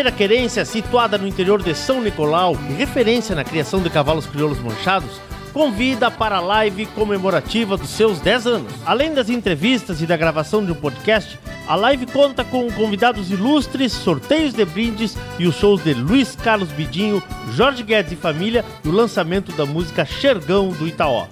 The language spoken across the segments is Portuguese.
Primeira Querência, situada no interior de São Nicolau, referência na criação de cavalos crioulos manchados, convida para a live comemorativa dos seus 10 anos. Além das entrevistas e da gravação de um podcast, a live conta com convidados ilustres, sorteios de brindes e os shows de Luiz Carlos Bidinho, Jorge Guedes e família e o lançamento da música Xergão do Itaó.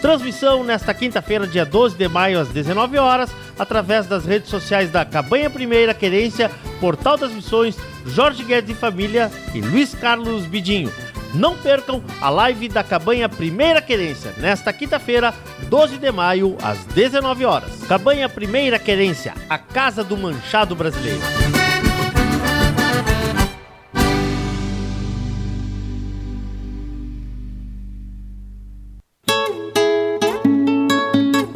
Transmissão nesta quinta-feira, dia 12 de maio, às 19 horas, através das redes sociais da Cabanha Primeira Querência, Portal das Missões, Jorge Guedes e Família e Luiz Carlos Bidinho. Não percam a live da Cabanha Primeira Querência, nesta quinta-feira, 12 de maio, às 19 horas. Cabanha Primeira Querência, a casa do manchado brasileiro.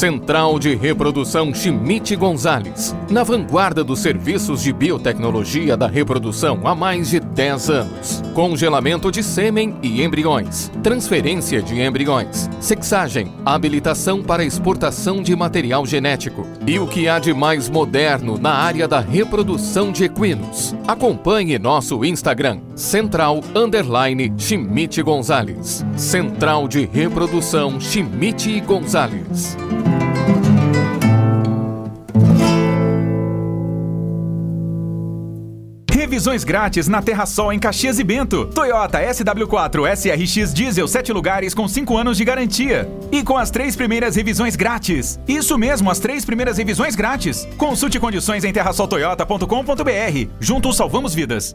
Central de Reprodução Chimite Gonzales, na vanguarda dos serviços de biotecnologia da reprodução há mais de 10 anos. Congelamento de sêmen e embriões, transferência de embriões, sexagem, habilitação para exportação de material genético e o que há de mais moderno na área da reprodução de equinos. Acompanhe nosso Instagram, Central Underline Gonzales. Central de Reprodução Chimite Gonzales. Revisões grátis na Terra Sol em Caxias e Bento. Toyota SW4 SRX Diesel 7 lugares com 5 anos de garantia. E com as três primeiras revisões grátis. Isso mesmo, as três primeiras revisões grátis. Consulte condições em terrasoltoyota.com.br. Juntos salvamos vidas.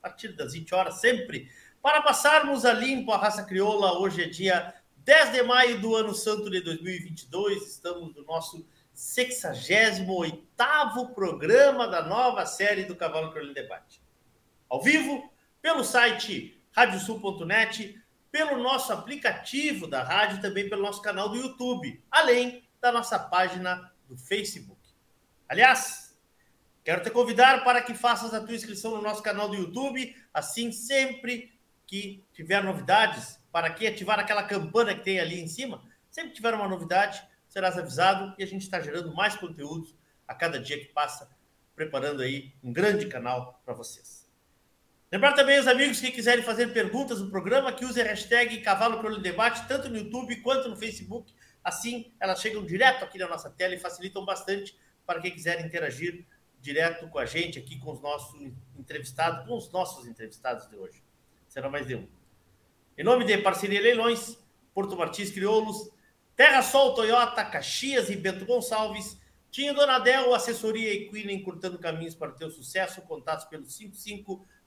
a partir das 20 horas, sempre, para passarmos a limpo a raça crioula. Hoje é dia 10 de maio do ano santo de 2022, estamos no nosso 68 programa da nova série do Cavalo Crioulo Debate. Ao vivo, pelo site radiosul.net, pelo nosso aplicativo da rádio, também pelo nosso canal do YouTube, além da nossa página do Facebook. Aliás, Quero te convidar para que faças a tua inscrição no nosso canal do YouTube, assim sempre que tiver novidades, para que ativar aquela campana que tem ali em cima, sempre que tiver uma novidade, serás avisado e a gente está gerando mais conteúdos a cada dia que passa, preparando aí um grande canal para vocês. Lembrar também os amigos que quiserem fazer perguntas no programa que use a hashtag Cavalo Crioulo Debate, tanto no YouTube quanto no Facebook. Assim, elas chegam direto aqui na nossa tela e facilitam bastante para quem quiser interagir direto com a gente aqui com os nossos entrevistados, com os nossos entrevistados de hoje. Será mais de um. Em nome de Parceria Leilões, Porto Martins Crioulos, Terra Sol Toyota, Caxias e Bento Gonçalves, Tinha Donadel, assessoria equina encurtando caminhos para o teu sucesso, contatos pelo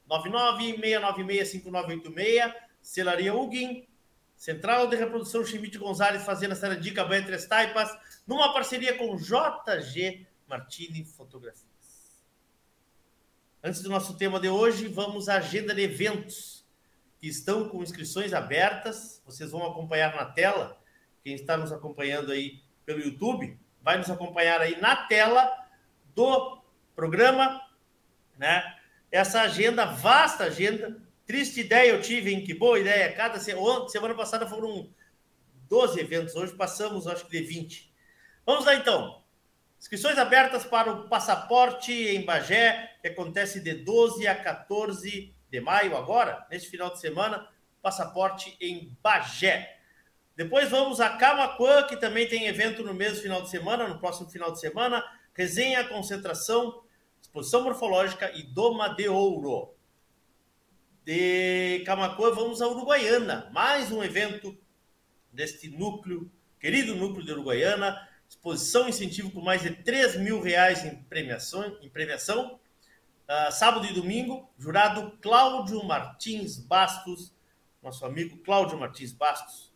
5599-696-5986, Celaria Ugin, Central de Reprodução Chimite Gonzalez, Fazenda Saradica, Banha Três Taipas, numa parceria com JG Martini Fotografia. Antes do nosso tema de hoje, vamos à agenda de eventos que estão com inscrições abertas. Vocês vão acompanhar na tela. Quem está nos acompanhando aí pelo YouTube, vai nos acompanhar aí na tela do programa, né? Essa agenda, vasta agenda. Triste ideia eu tive, hein? Que boa ideia. Cada semana, semana passada foram 12 eventos, hoje passamos, acho que de 20. Vamos lá então. Inscrições abertas para o passaporte em Bagé, que acontece de 12 a 14 de maio, agora, neste final de semana, passaporte em Bagé. Depois vamos a Camacuã, que também tem evento no mesmo final de semana, no próximo final de semana, resenha, concentração, exposição morfológica e doma de ouro. De Camacuã vamos a Uruguaiana, mais um evento deste núcleo, querido núcleo de Uruguaiana, exposição incentivo com mais de 3 mil reais em premiação. Em premiação. Uh, sábado e domingo, jurado Cláudio Martins Bastos, nosso amigo Cláudio Martins Bastos.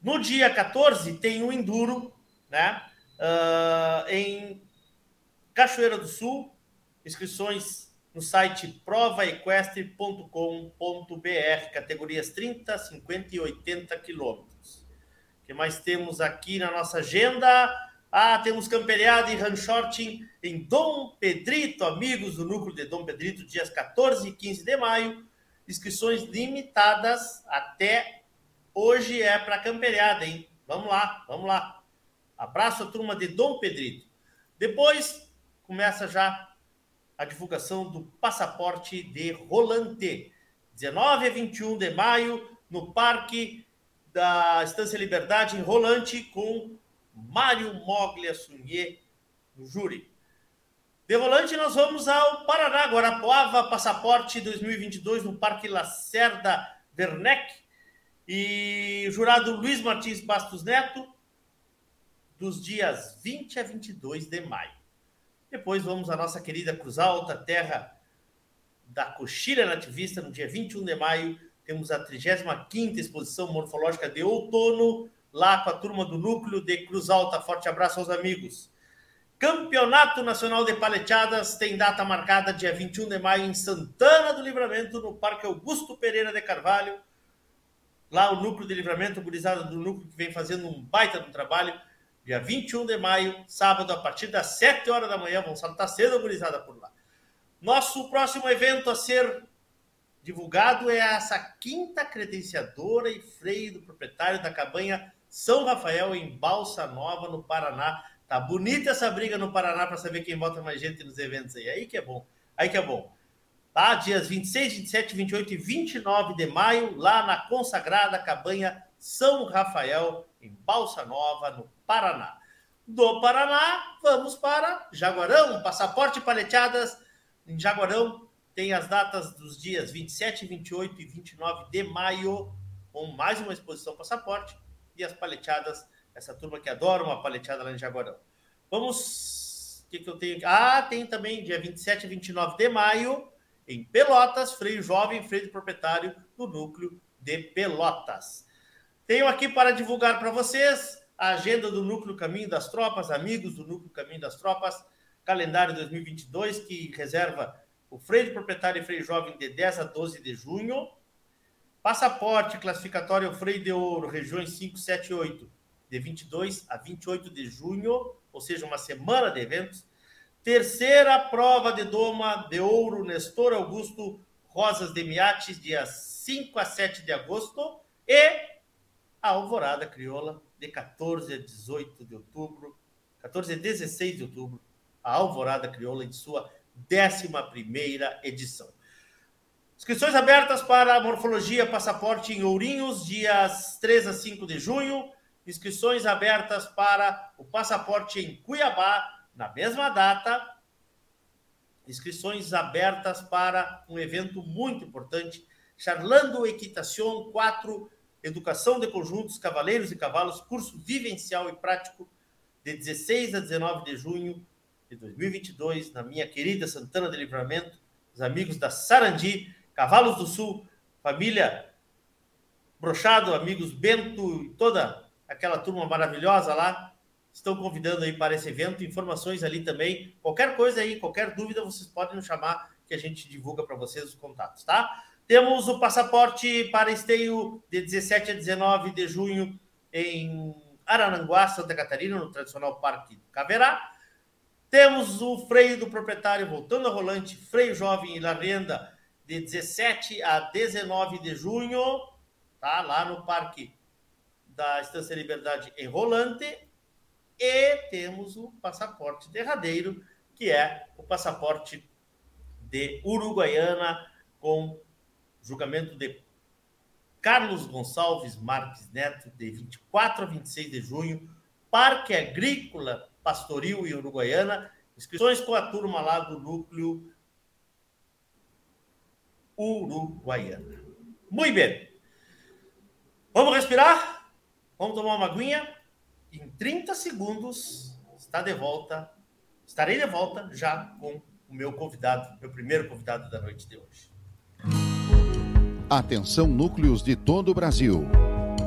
No dia 14 tem o Enduro, né? Uh, em Cachoeira do Sul, inscrições no site provaequestre.com.br, categorias 30, 50 e 80 quilômetros que mais temos aqui na nossa agenda? Ah, temos camperiada e ranchorting em Dom Pedrito, amigos do núcleo de Dom Pedrito, dias 14 e 15 de maio. Inscrições limitadas até hoje é para camperiada, hein? Vamos lá, vamos lá. Abraço a turma de Dom Pedrito. Depois começa já a divulgação do passaporte de Rolante. 19 a 21 de maio, no Parque da Estância Liberdade em Rolante com Mário Moglia Sunier no júri. De Rolante nós vamos ao Paraná, Guarapuava, passaporte 2022 no Parque Lacerda Werneck e jurado Luiz Martins Bastos Neto dos dias 20 a 22 de maio. Depois vamos à nossa querida Cruz Alta, terra da coxilha nativista, no dia 21 de maio, temos a 35ª Exposição Morfológica de Outono, lá com a turma do Núcleo de Cruz Alta. Forte abraço aos amigos. Campeonato Nacional de Paleteadas tem data marcada dia 21 de maio em Santana do Livramento, no Parque Augusto Pereira de Carvalho. Lá o Núcleo de Livramento, gurizada do Núcleo, que vem fazendo um baita do trabalho. Dia 21 de maio, sábado, a partir das 7 horas da manhã. Vamos saltar cedo, gurizada, por lá. Nosso próximo evento a ser divulgado é essa quinta credenciadora e freio do proprietário da cabanha São Rafael, em Balsa Nova, no Paraná. Tá bonita essa briga no Paraná para saber quem bota mais gente nos eventos aí. Aí que é bom. Aí que é bom. Tá? Dias 26, 27, 28 e 29 de maio, lá na consagrada cabanha São Rafael, em Balsa Nova, no Paraná. Do Paraná, vamos para Jaguarão, passaporte paleteadas em Jaguarão, tem as datas dos dias 27, 28 e 29 de maio, com mais uma exposição passaporte e as paleteadas, essa turma que adora uma paleteada lá em Jaguarão. Vamos. O que, que eu tenho? Ah, tem também dia 27 e 29 de maio, em Pelotas, freio jovem, freio de proprietário do núcleo de Pelotas. Tenho aqui para divulgar para vocês a agenda do Núcleo Caminho das Tropas, amigos do Núcleo Caminho das Tropas, calendário 2022, que reserva o freio de proprietário e freio jovem de 10 a 12 de junho. Passaporte classificatório freio de ouro, regiões 5, 7 e 8, de 22 a 28 de junho, ou seja, uma semana de eventos. Terceira prova de doma de ouro, Nestor Augusto Rosas de Miates, dias 5 a 7 de agosto. E a Alvorada Crioula, de 14 a 18 de outubro, 14 a 16 de outubro, a Alvorada Crioula em sua 11 edição. Inscrições abertas para Morfologia Passaporte em Ourinhos, dias 3 a 5 de junho. Inscrições abertas para o Passaporte em Cuiabá, na mesma data. Inscrições abertas para um evento muito importante, Charlando Equitação 4, Educação de Conjuntos, Cavaleiros e Cavalos, curso vivencial e prático, de 16 a 19 de junho, de 2022, na minha querida Santana de Livramento, os amigos da Sarandi, Cavalos do Sul, família Brochado, amigos Bento e toda aquela turma maravilhosa lá, estão convidando aí para esse evento, informações ali também, qualquer coisa aí, qualquer dúvida, vocês podem nos chamar que a gente divulga para vocês os contatos, tá? Temos o passaporte para esteio de 17 a 19 de junho em Arananguá, Santa Catarina, no tradicional Parque Caverá. Temos o freio do proprietário voltando a rolante, freio jovem e renda de 17 a 19 de junho, tá? Lá no Parque da Estância Liberdade em Rolante. E temos o passaporte derradeiro, que é o passaporte de Uruguaiana, com julgamento de Carlos Gonçalves Marques Neto, de 24 a 26 de junho, Parque Agrícola Pastoril e Uruguaiana. Inscrições com a turma lá do núcleo Uruguaiana. Muito bem. Vamos respirar? Vamos tomar uma aguinha? Em 30 segundos está de volta. Estarei de volta já com o meu convidado, meu primeiro convidado da noite de hoje. Atenção núcleos de todo o Brasil.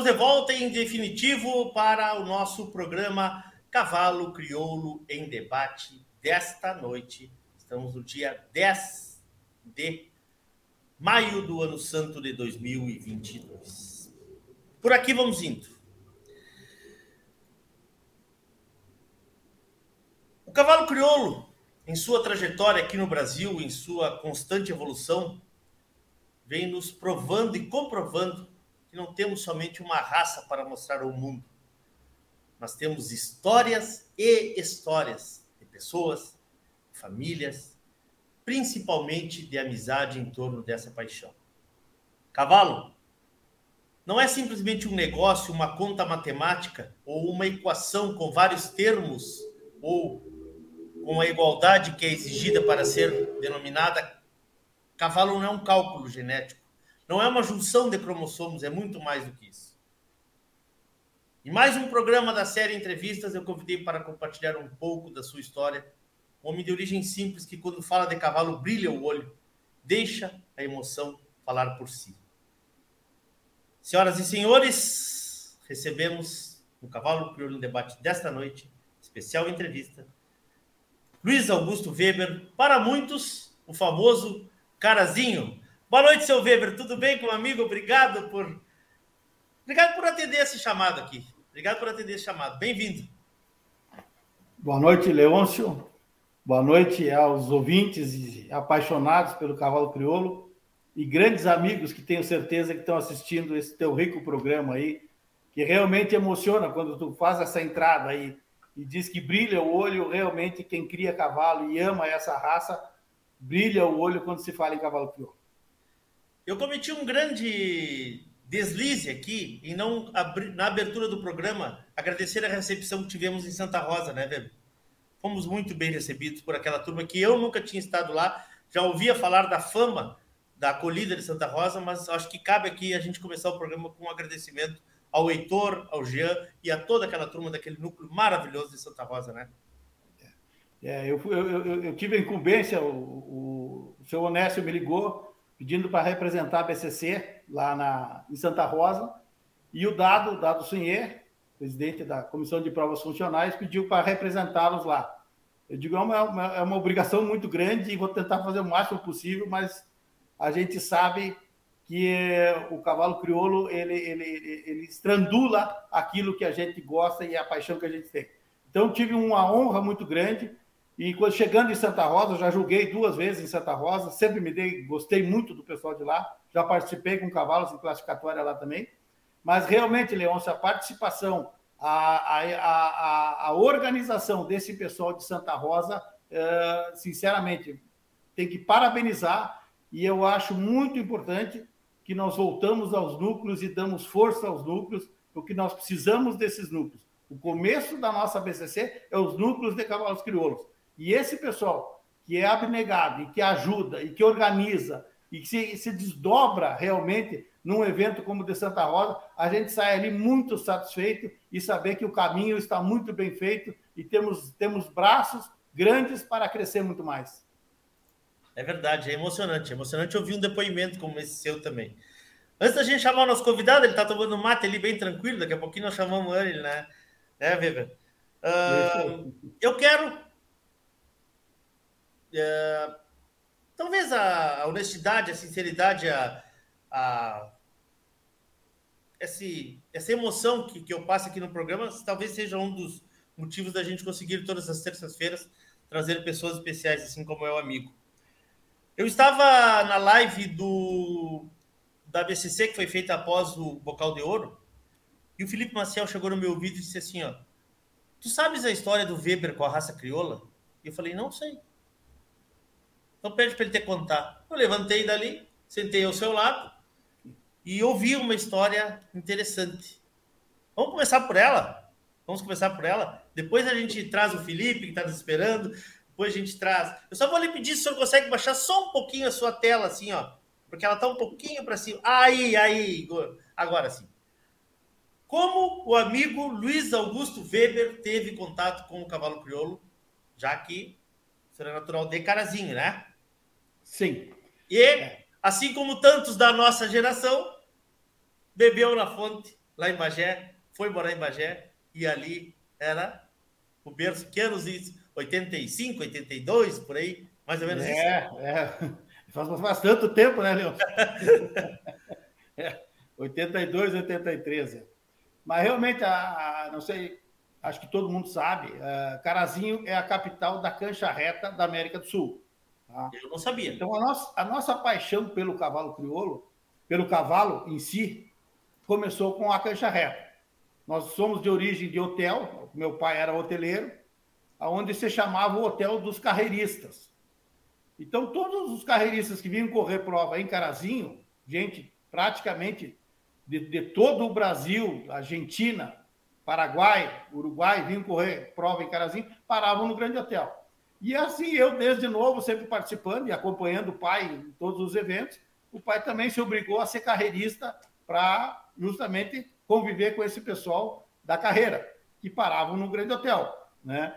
Estamos de volta em definitivo para o nosso programa Cavalo Crioulo em Debate desta noite. Estamos no dia 10 de maio do ano santo de 2022. Por aqui vamos indo. O cavalo crioulo, em sua trajetória aqui no Brasil, em sua constante evolução, vem nos provando e comprovando que não temos somente uma raça para mostrar ao mundo. Nós temos histórias e histórias de pessoas, famílias, principalmente de amizade em torno dessa paixão. Cavalo não é simplesmente um negócio, uma conta matemática ou uma equação com vários termos ou com a igualdade que é exigida para ser denominada. Cavalo não é um cálculo genético, não é uma junção de cromossomos, é muito mais do que isso. Em mais um programa da série Entrevistas, eu convidei para compartilhar um pouco da sua história. Um homem de origem simples que, quando fala de cavalo, brilha o olho, deixa a emoção falar por si. Senhoras e senhores, recebemos no Cavalo Crioulo no debate desta noite, especial entrevista, Luiz Augusto Weber, para muitos, o famoso Carazinho. Boa noite, seu Weber, tudo bem com o amigo? Obrigado por Obrigado por atender esse chamado aqui. Obrigado por atender esse chamado. Bem-vindo. Boa noite, Leôncio. Boa noite aos ouvintes e apaixonados pelo cavalo crioulo e grandes amigos que tenho certeza que estão assistindo esse teu rico programa aí, que realmente emociona quando tu faz essa entrada aí e diz que brilha o olho, realmente quem cria cavalo e ama essa raça, brilha o olho quando se fala em cavalo crioulo. Eu cometi um grande deslize aqui em não abrir, na abertura do programa agradecer a recepção que tivemos em Santa Rosa, né, Weber? Fomos muito bem recebidos por aquela turma que eu nunca tinha estado lá, já ouvia falar da fama da acolhida de Santa Rosa, mas acho que cabe aqui a gente começar o programa com um agradecimento ao Heitor, ao Jean e a toda aquela turma daquele núcleo maravilhoso de Santa Rosa, né? É, eu, eu, eu, tive a incumbência, o, o, o seu Onésio me ligou pedindo para representar a BCC lá na, em Santa Rosa, e o Dado, Dado Sunher, presidente da Comissão de Provas Funcionais, pediu para representá-los lá. Eu digo, é uma, uma, é uma obrigação muito grande e vou tentar fazer o máximo possível, mas a gente sabe que o cavalo crioulo ele, ele, ele estrandula aquilo que a gente gosta e a paixão que a gente tem. Então tive uma honra muito grande e quando chegando em Santa Rosa, já joguei duas vezes em Santa Rosa, sempre me dei, gostei muito do pessoal de lá, já participei com cavalos em classificatória lá também. Mas realmente, Leôncio, a participação, a, a, a, a organização desse pessoal de Santa Rosa, uh, sinceramente, tem que parabenizar e eu acho muito importante que nós voltamos aos núcleos e damos força aos núcleos, porque nós precisamos desses núcleos. O começo da nossa BCC é os núcleos de cavalos crioulos. E esse pessoal que é abnegado e que ajuda e que organiza e que se, se desdobra realmente num evento como o de Santa Rosa, a gente sai ali muito satisfeito e saber que o caminho está muito bem feito e temos, temos braços grandes para crescer muito mais. É verdade, é emocionante. É emocionante ouvir um depoimento como esse seu também. Antes da gente chamar o nosso convidado, ele está tomando mate ali bem tranquilo, daqui a pouquinho nós chamamos ele, né? Né, Weber? Uh, eu quero. Uh, talvez a, honestidade, a sinceridade, a, a esse, essa emoção que, que eu passo aqui no programa, talvez seja um dos motivos da gente conseguir todas as terças-feiras trazer pessoas especiais, assim como é o amigo. Eu estava na live do da BCC que foi feita após o Bocal de Ouro e o Felipe Maciel chegou no meu ouvido e disse assim, ó, tu sabes a história do Weber com a raça crioula? E eu falei, não sei. Então pede para ele te contar. Eu levantei dali, sentei ao seu lado e ouvi uma história interessante. Vamos começar por ela? Vamos começar por ela? Depois a gente traz o Felipe, que está nos esperando. Depois a gente traz. Eu só vou lhe pedir se o senhor consegue baixar só um pouquinho a sua tela, assim, ó. Porque ela está um pouquinho para cima. Aí, aí, agora sim. Como o amigo Luiz Augusto Weber teve contato com o cavalo crioulo, já que será natural de Carazinho, né? Sim. E, assim como tantos da nossa geração, bebeu na fonte, lá em Bagé, foi morar em Bagé, e ali era o berço. Que anos isso? 85, 82, por aí, mais ou menos é, isso. É, faz, faz tanto tempo, né, Leon? é, 82, 83. É. Mas realmente, a, a, não sei, acho que todo mundo sabe, a, Carazinho é a capital da cancha reta da América do Sul. Tá? Eu não sabia. Então, a nossa, a nossa paixão pelo cavalo crioulo, pelo cavalo em si, começou com a cancha reta. Nós somos de origem de hotel, meu pai era hoteleiro, aonde se chamava o Hotel dos Carreiristas. Então, todos os carreiristas que vinham correr prova em Carazinho, gente praticamente de, de todo o Brasil, Argentina, Paraguai, Uruguai, vinham correr prova em Carazinho, paravam no Grande Hotel. E assim, eu, desde novo, sempre participando e acompanhando o pai em todos os eventos, o pai também se obrigou a ser carreirista para justamente conviver com esse pessoal da carreira, que paravam no Grande Hotel, né?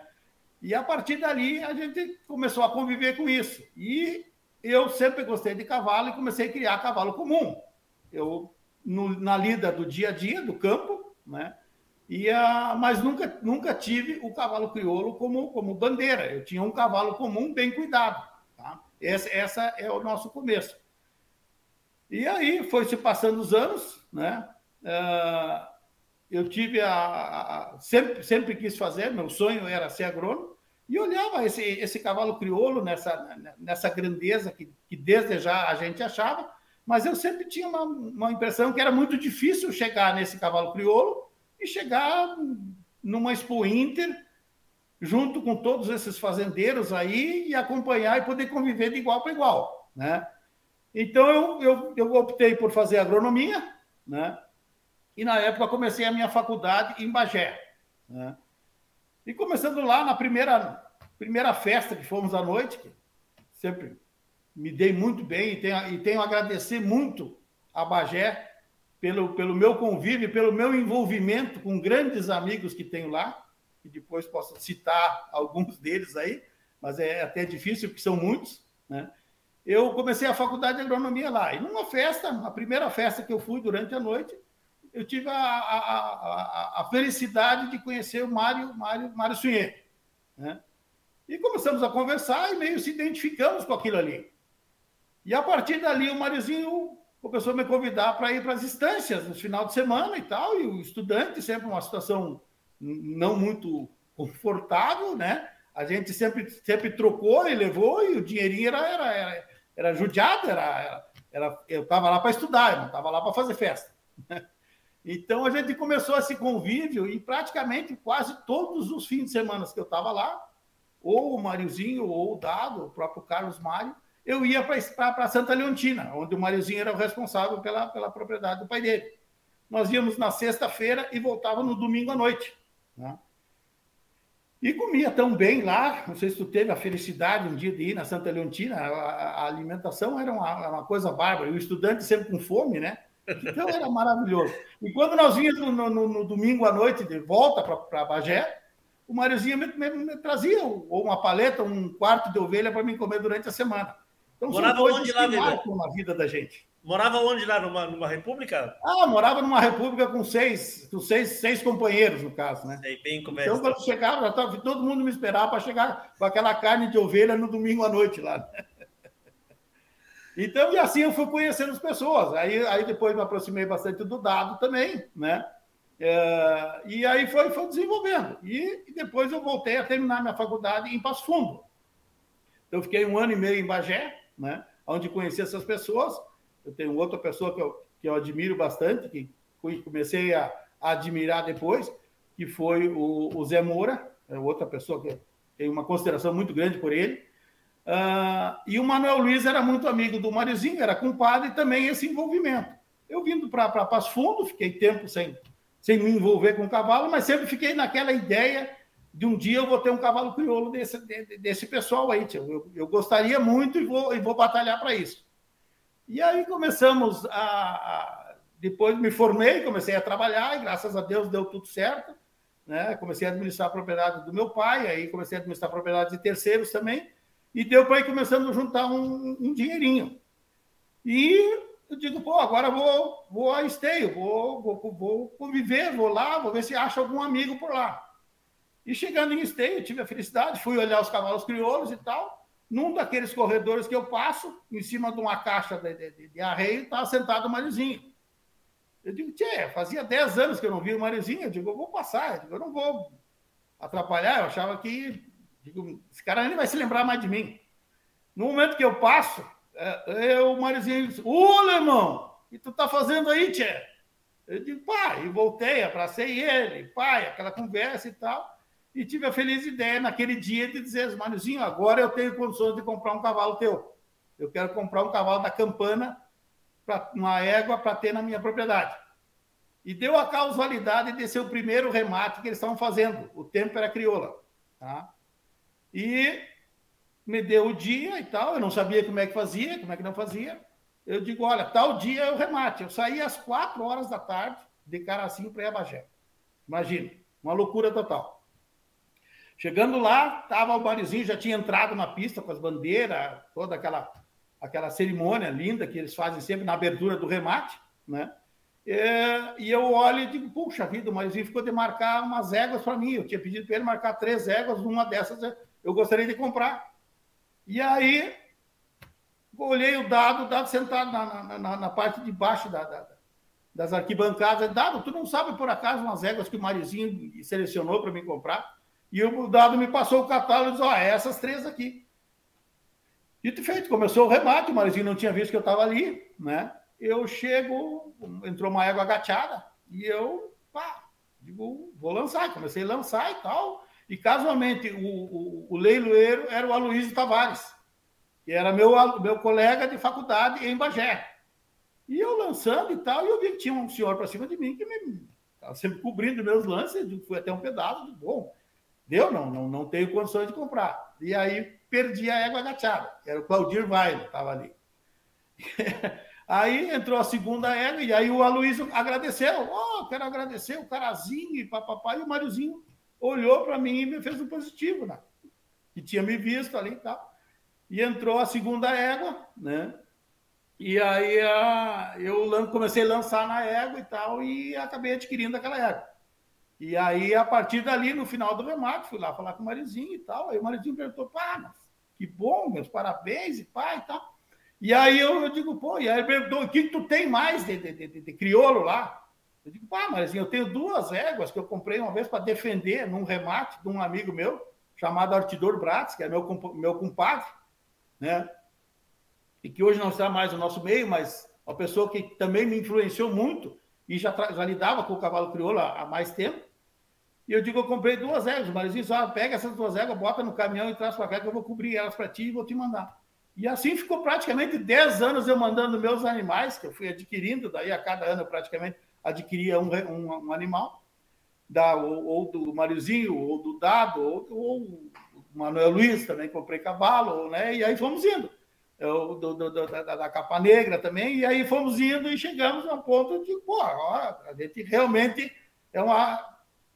E a partir dali a gente começou a conviver com isso. E eu sempre gostei de cavalo e comecei a criar cavalo comum. Eu no, na lida do dia a dia do campo, né? E a, mas nunca, nunca tive o cavalo crioulo como, como bandeira. Eu tinha um cavalo comum bem cuidado. Tá? Essa, essa é o nosso começo. E aí foi se passando os anos, né? Uh, eu tive a, a, sempre, sempre quis fazer, meu sonho era ser agrônomo, e olhava esse, esse cavalo crioulo nessa, nessa grandeza que, que desde já a gente achava, mas eu sempre tinha uma, uma impressão que era muito difícil chegar nesse cavalo crioulo e chegar numa Expo Inter, junto com todos esses fazendeiros aí, e acompanhar e poder conviver de igual para igual, né? Então, eu, eu, eu optei por fazer agronomia, né? E, na época, comecei a minha faculdade em Bagé, né? E começando lá, na primeira, primeira festa que fomos à noite, sempre me dei muito bem e tenho, e tenho a agradecer muito a Bagé pelo, pelo meu convívio, pelo meu envolvimento com grandes amigos que tenho lá, e depois posso citar alguns deles aí, mas é até difícil, porque são muitos, né? Eu comecei a faculdade de agronomia lá, e numa festa, a primeira festa que eu fui durante a noite, eu tive a, a, a, a felicidade de conhecer o Mário, Mário, Mário Sunhê, né? E começamos a conversar e meio se identificamos com aquilo ali. E a partir dali, o Mariozinho começou a me convidar para ir para as instâncias no final de semana e tal, e o estudante sempre uma situação não muito confortável, né? A gente sempre, sempre trocou e levou, e o dinheirinho era, era, era, era judiado, era, era, eu estava lá para estudar, eu não estava lá para fazer festa. Então a gente começou esse convívio e praticamente quase todos os fins de semana que eu estava lá, ou o Mariozinho, ou o Dado, o próprio Carlos Mário, eu ia para Santa Leontina, onde o Mariozinho era o responsável pela, pela propriedade do pai dele. Nós íamos na sexta-feira e voltava no domingo à noite. Né? E comia tão bem lá, não sei se tu teve a felicidade um dia de ir na Santa Leontina, a, a alimentação era uma, uma, coisa bárbara, e o estudante sempre com fome, né? Então era maravilhoso. E quando nós vínhamos no, no, no domingo à noite de volta para Bagé, o Mariozinho me, me, me, trazia ou uma paleta, um quarto de ovelha para mim comer durante a semana. Então, morava onde lá, Weber? na vida da gente. Morava onde lá? Numa, numa república? Ah, morava numa república com seis, com seis, seis companheiros, no caso, né? Sei, bem Então, quando chegava, tava, todo mundo me esperava para chegar com aquela carne de ovelha no domingo à noite lá. Né? Então, e assim eu fui conhecendo as pessoas. Aí, aí depois me aproximei bastante do dado também, né? É, e aí foi, foi desenvolvendo. E, e, depois eu voltei a terminar minha faculdade em Passo Fundo. Então, eu fiquei um ano e meio em Bagé, né? Onde conheci essas pessoas. Eu tenho outra pessoa que eu, que eu admiro bastante, que comecei a, a admirar depois, que foi o, o Zé Moura, é outra pessoa que tem uma consideração muito grande por ele. Uh, e o Manuel Luiz era muito amigo do Marizinho, era compadre também esse envolvimento. Eu vindo para Passo Fundo, fiquei tempo sem, sem me envolver com o cavalo, mas sempre fiquei naquela ideia de um dia eu vou ter um cavalo crioulo desse, desse pessoal aí. Eu, eu gostaria muito e vou, e vou batalhar para isso. E aí começamos a, Depois me formei, comecei a trabalhar, e graças a Deus deu tudo certo. Né? Comecei a administrar a propriedade do meu pai, aí comecei a administrar a propriedade de terceiros também, e deu para ir começando a juntar um, um, dinheirinho. E eu digo, pô, agora vou, vou a esteio, vou, vou, vou conviver, vou lá, vou ver se acha algum amigo por lá. E chegando em Esteio, tive a felicidade, fui olhar os cavalos crioulos e tal. Num daqueles corredores que eu passo, em cima de uma caixa de, de, de arreio, estava sentado o Marizinho. Eu digo, tchê, fazia 10 anos que eu não vi o Mariozinho. Eu digo, eu vou passar. Eu, digo, eu não vou atrapalhar. Eu achava que, digo, esse cara nem vai se lembrar mais de mim. No momento que eu passo, é, eu, o Mariozinho disse, ô, Alemão, o que tu tá fazendo aí, tchê? Eu digo, pai, e voltei, abracei ele, pai, aquela conversa e tal. E tive a feliz ideia naquele dia de dizer, Mariozinho, agora eu tenho condições de comprar um cavalo teu. Eu quero comprar um cavalo da campana, pra, uma égua para ter na minha propriedade. E deu a causalidade de ser o primeiro remate que eles estavam fazendo. O tempo era crioula. Tá? E me deu o dia e tal. Eu não sabia como é que fazia, como é que não fazia. Eu digo, olha, tal dia é o remate. Eu saí às quatro horas da tarde de Caracinho para Iabagé. Imagina, uma loucura total. Chegando lá, estava o Marizinho, já tinha entrado na pista com as bandeiras, toda aquela, aquela cerimônia linda que eles fazem sempre na abertura do remate, né? É, e eu olho e digo, puxa vida, o Marizinho ficou de marcar umas éguas para mim. Eu tinha pedido para ele marcar três éguas, uma dessas eu gostaria de comprar. E aí, olhei o dado, o dado sentado na, na, na parte de baixo da, da, das arquibancadas. Dado, tu não sabe por acaso umas éguas que o Marizinho selecionou para mim comprar? E o dado me passou o catálogo e disse: Ó, oh, é essas três aqui. Dito feito, começou o remate, o Marizinho não tinha visto que eu estava ali, né? Eu chego, entrou uma égua agachada, e eu, pá, digo, vou lançar. Comecei a lançar e tal. E casualmente, o, o, o leiloeiro era o Aloysio Tavares, que era meu, meu colega de faculdade em Bagé. E eu lançando e tal, e eu vi que tinha um senhor para cima de mim que me estava sempre cobrindo meus lances, fui até um pedaço, bom, Deu? Não, não, não tenho condições de comprar. E aí perdi a égua agachada. Era o Claudir Vaile, estava ali. aí entrou a segunda égua, e aí o Aloysio agradeceu. Oh, quero agradecer o Carazinho e papapá. E o Máriozinho olhou para mim e me fez um positivo, né? Que tinha me visto ali e tal. E entrou a segunda égua, né? E aí a, eu comecei a lançar na égua e tal, e acabei adquirindo aquela égua. E aí, a partir dali, no final do remate, fui lá falar com o Marizinho e tal. Aí o Marizinho perguntou, pá, mas que bom, meus parabéns e pá e tal. E aí eu, eu digo, pô, e aí ele perguntou, o que, tu tem mais de, de, de, de crioulo lá? Eu digo, pá, Marizinho, eu tenho duas éguas que eu comprei uma vez para defender num remate de um amigo meu, chamado Artidor Bratz, que é meu, meu compadre, né? E que hoje não está mais no nosso meio, mas uma pessoa que também me influenciou muito e já, já lidava com o cavalo crioulo há, há mais tempo. E eu digo, eu comprei duas éguas. O Marizinho só pega essas duas éguas, bota no caminhão e traz para cá que eu vou cobrir elas para ti e vou te mandar. E assim ficou praticamente 10 anos eu mandando meus animais, que eu fui adquirindo, daí a cada ano eu praticamente adquiria um, um, um animal, da, ou, ou, do Mariozinho, ou do Dado, ou, ou o Manuel Luiz também comprei cavalo, né? E aí fomos indo. Eu, do, do, do, da, da, capa negra também, e aí fomos indo e chegamos a um ponto de, pô, a gente realmente é uma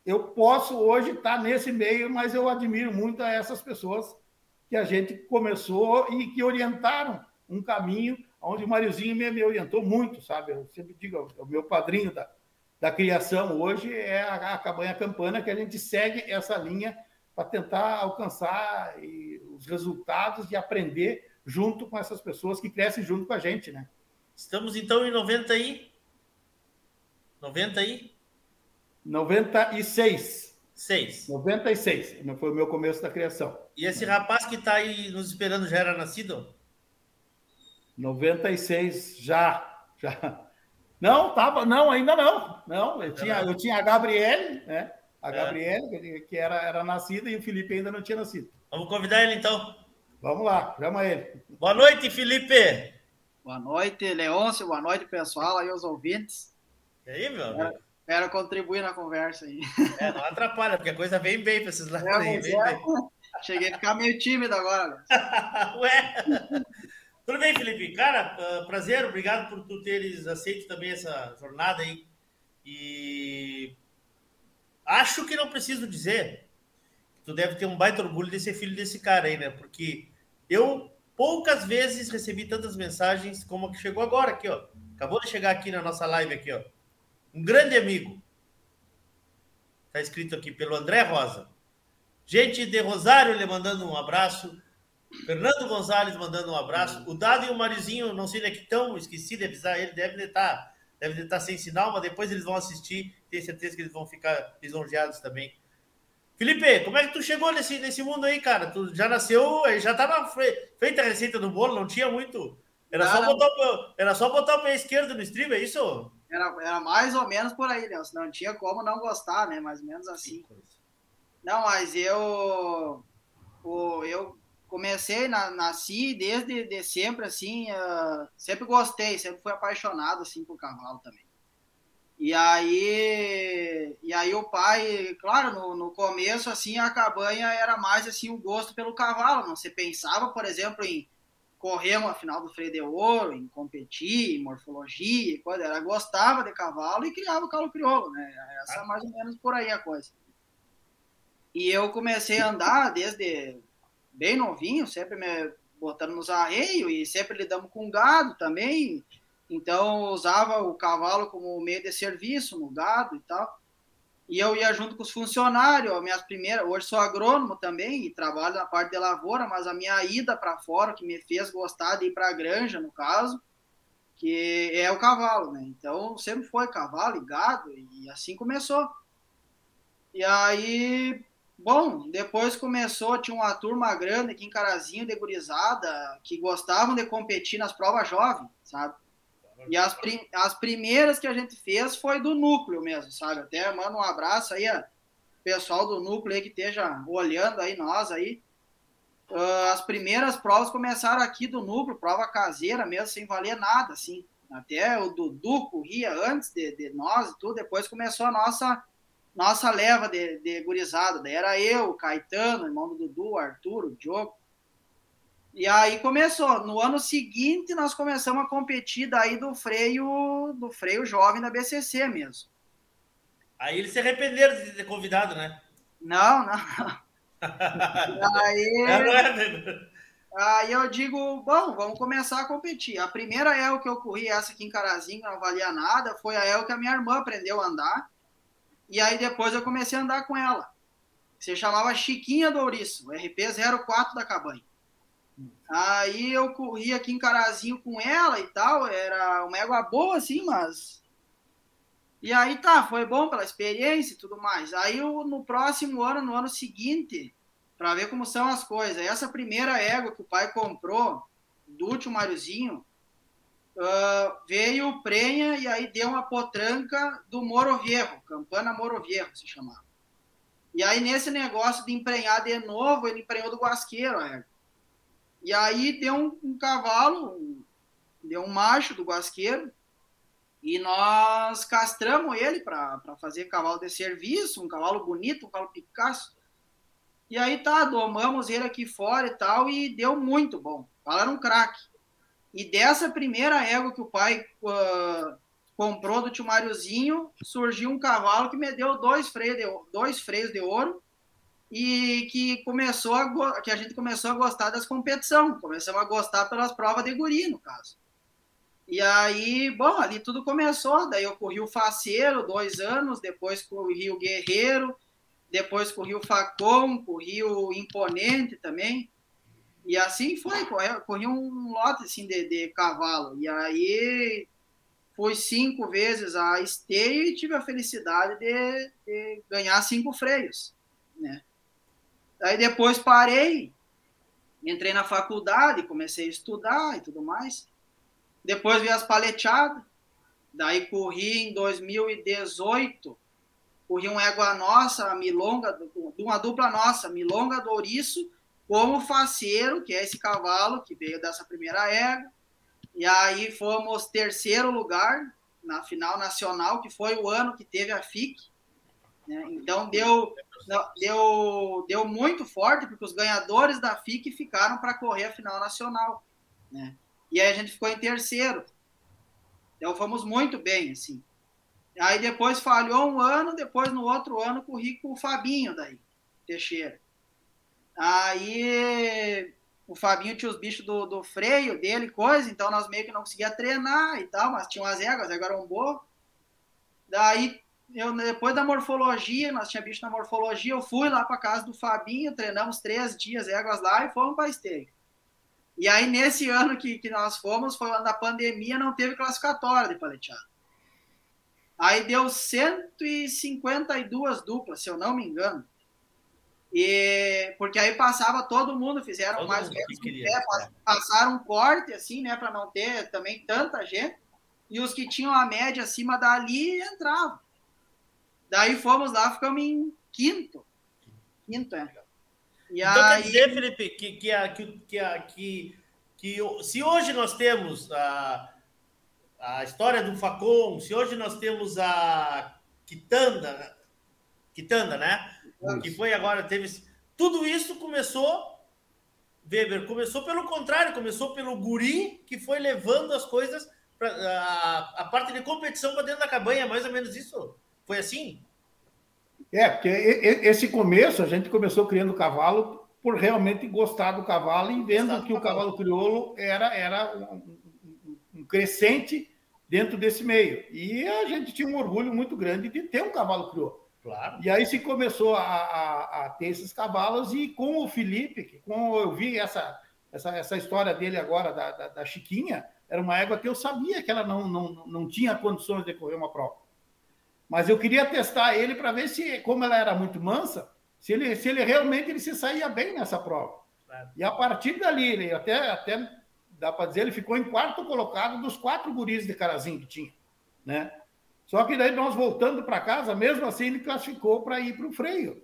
eu posso hoje estar nesse meio, mas eu admiro muito essas pessoas que a gente começou e que orientaram um caminho onde o Mariozinho me, orientou muito, sabe? Eu sempre digo, o meu padrinho da, da criação hoje é a, a Cabanha Campana, que a gente segue essa linha para tentar alcançar os resultados e aprender junto com essas pessoas que crescem junto com a gente, né? Estamos então em 90 aí? 90 aí? 96. 6. 96. Foi o meu começo da criação. E esse rapaz que está aí nos esperando já era nascido? 96 já. já. Não, tava, não, ainda não. Não, eu tinha, eu tinha a Gabriele, né? A é. Gabriele, que era, era nascida, e o Felipe ainda não tinha nascido. Vamos convidar ele então. Vamos lá, chama ele. Boa noite, Felipe. Boa noite, Leôncio. Boa noite, pessoal, aí os ouvintes. E aí, meu amigo? Quero contribuir na conversa aí. É, não atrapalha, porque a coisa vem bem para esses lados é, aí. Vem é. bem. Cheguei a ficar meio tímido agora. Ué! Tudo bem, Felipe? Cara, uh, prazer, obrigado por tu teres aceito também essa jornada aí. E acho que não preciso dizer. Tu deve ter um baita orgulho de ser filho desse cara aí, né? Porque eu poucas vezes recebi tantas mensagens como a que chegou agora aqui, ó. Acabou de chegar aqui na nossa live aqui, ó um grande amigo. Está escrito aqui pelo André Rosa. Gente de Rosário lhe mandando um abraço. Fernando Gonzalez mandando um abraço. O Dado e o Marizinho, não sei se é que estão, esqueci de avisar ele, deve estar deve estar sem sinal, mas depois eles vão assistir, tenho certeza que eles vão ficar lisonjeados também. Felipe, como é que tu chegou nesse, nesse mundo aí, cara? Tu já nasceu, já estava feita a receita do bolo, não tinha muito. Era, só, botar o, era só botar o pé esquerdo no stream, é isso? Era, era mais ou menos por aí, Nelson. Não tinha como não gostar, né? Mais ou menos assim. Não, mas eu. Eu comecei, na, nasci desde de sempre, assim. Uh, sempre gostei, sempre fui apaixonado, assim, por cavalo também. E aí, e aí o pai, claro, no, no começo, assim, a cabanha era mais, assim, o gosto pelo cavalo. Não se pensava, por exemplo, em correr uma final do freio de ouro, em competir, em morfologia, coisa. Era gostava de cavalo e criava o cavalo crioulo, né? Essa é mais ou menos por aí a coisa. E eu comecei a andar desde bem novinho, sempre me botando nos arreios e sempre lidamos com gado também. Então, usava o cavalo como meio de serviço no gado e tal. E eu ia junto com os funcionários, minhas primeiras, hoje sou agrônomo também e trabalho na parte de lavoura, mas a minha ida para fora que me fez gostar de ir para a granja, no caso, que é o cavalo, né? Então, sempre foi cavalo e gado e assim começou. E aí, bom, depois começou, tinha uma turma grande aqui em Carazinho, de gurizada, que gostavam de competir nas provas jovens, sabe? E as, prim as primeiras que a gente fez foi do núcleo mesmo, sabe? Até mando um abraço aí, a pessoal do núcleo aí que esteja olhando aí, nós aí. Uh, as primeiras provas começaram aqui do núcleo, prova caseira mesmo, sem valer nada, assim. Até o Dudu corria antes de, de nós e tudo, depois começou a nossa nossa leva de, de gurizada. Daí era eu, o Caetano, irmão do Dudu, o Arthur, o Diogo. E aí começou. No ano seguinte, nós começamos a competir daí do freio, do freio jovem da BCC mesmo. Aí eles se arrependeram de ter convidado, né? Não, não. aí, é aí eu digo, bom, vamos começar a competir. A primeira El que eu corri, essa aqui em Carazinho, não valia nada, foi a El que a minha irmã aprendeu a andar. E aí depois eu comecei a andar com ela. Se chamava Chiquinha Douriço, RP 04 da Cabanha. Aí eu corri aqui em Carazinho com ela e tal, era uma égua boa assim, mas. E aí tá, foi bom pela experiência e tudo mais. Aí eu, no próximo ano, no ano seguinte, para ver como são as coisas, essa primeira égua que o pai comprou, do último Mariozinho, uh, veio o prenha e aí deu uma potranca do Moro Viejo, Campana Moro Viejo se chamava. E aí nesse negócio de emprenhar de novo, ele emprenhou do Guasqueiro a égua. E aí deu um, um cavalo, deu um macho do guasqueiro, e nós castramos ele para fazer cavalo de serviço, um cavalo bonito, um cavalo Picasso. E aí tá, domamos ele aqui fora e tal, e deu muito bom. Falaram um craque. E dessa primeira égua que o pai uh, comprou do tio Máriozinho, surgiu um cavalo que me deu dois freios de, dois freios de ouro e que começou a, que a gente começou a gostar das competições, começamos a gostar pelas provas de guri, no caso. E aí, bom, ali tudo começou, daí eu corri o Faceiro dois anos, depois corri o Guerreiro, depois corri o Facom, corri o Imponente também, e assim foi, corri um lote assim de, de cavalo, e aí fui cinco vezes a esteio e tive a felicidade de, de ganhar cinco freios, né? Aí depois parei, entrei na faculdade, comecei a estudar e tudo mais. Depois vi as paleteadas, daí corri em 2018, corri um égua nossa, milonga, de uma dupla nossa, milonga do como faceiro, que é esse cavalo que veio dessa primeira égua. E aí fomos terceiro lugar na final nacional, que foi o ano que teve a FIC, né? Então deu, deu, deu muito forte, porque os ganhadores da FIC ficaram para correr a final nacional. Né? E aí a gente ficou em terceiro. Então fomos muito bem, assim. Aí depois falhou um ano, depois no outro ano corri com o Fabinho daí, Teixeira. Aí o Fabinho tinha os bichos do, do freio dele, coisa, então nós meio que não conseguia treinar e tal, mas tinha umas éguas, as éguas eram boas. Daí eu, depois da morfologia, nós tínhamos bicho na morfologia, eu fui lá para casa do Fabinho, treinamos três dias éguas lá e fomos para esteio. E aí, nesse ano que, que nós fomos, foi o ano da pandemia, não teve classificatória de paleteado. Aí deu 152 duplas, se eu não me engano. E porque aí passava todo mundo, fizeram Todo mais ou mundo menos que queria, pé, pass- passaram um corte assim, né, para não ter também tanta gente. E os que tinham a média acima dali entravam. Daí fomos lá, ficamos em quinto. Quinto, é. E Então aí, quer dizer, Felipe, que, que, a, que, que, a, que, que se hoje nós temos a, a história do Facom, se hoje nós temos a Quitanda, Quitanda, né? Que foi agora, teve. Tudo isso começou, Weber, começou pelo contrário, começou pelo guri que foi levando as coisas, pra, a, a parte de competição para dentro da cabanha, mais ou menos isso. Foi assim? É, porque esse começo, a gente começou criando cavalo por realmente gostar do cavalo e vendo do que o cavalo. crioulo era, era um, um- um crescente dentro desse meio. E a gente tinha um orgulho muito grande de ter um cavalo crioulo. Claro. E aí se começou a, a- a ter esses cavalos, e com o Felipe, que com eu vi essa, essa, essa história dele agora, da, da, da Chiquinha, era uma égua que eu sabia que ela não, não, não tinha condições de correr uma prova. Mas eu queria testar ele para ver se, como ela era muito mansa, se ele, se ele realmente ele se saía bem nessa prova. Claro. E a partir dali, ele até, até dá para dizer, ele ficou em quarto colocado dos quatro guris de carazinho que tinha, né? Só que daí nós voltando para casa, mesmo assim ele classificou para ir para o freio.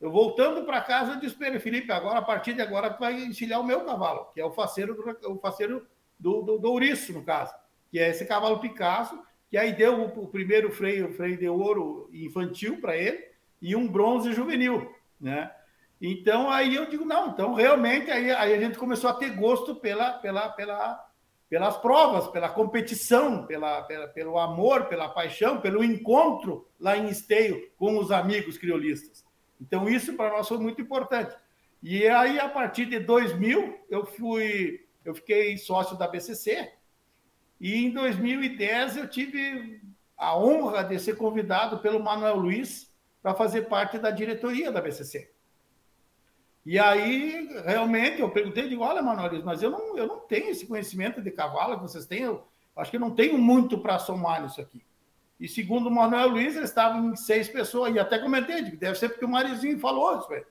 Eu voltando para casa, eu disse para ele, Felipe, agora a partir de agora tu vai encilhar o meu cavalo, que é o faceiro do, o faceiro do, do, do ouriço, no caso, que é esse cavalo Picasso, que aí deu o, o primeiro freio, freio de ouro infantil para ele e um bronze juvenil, né? Então aí eu digo não, então realmente aí, aí a gente começou a ter gosto pela, pela, pela, pelas provas, pela competição, pela, pela, pelo amor, pela paixão, pelo encontro lá em Esteio com os amigos criolistas. Então isso para nós foi muito importante. E aí a partir de 2000 eu fui, eu fiquei sócio da BCC e em 2010 eu tive a honra de ser convidado pelo Manuel Luiz para fazer parte da diretoria da BCC. E aí, realmente, eu perguntei, digo, olha, Manuel Luiz, mas eu não, eu não tenho esse conhecimento de cavalo que vocês têm, eu acho que eu não tenho muito para somar nisso aqui. E segundo o Manuel Luiz, eles estavam em seis pessoas, e até comentei, digo, deve ser porque o Mariozinho falou isso, velho.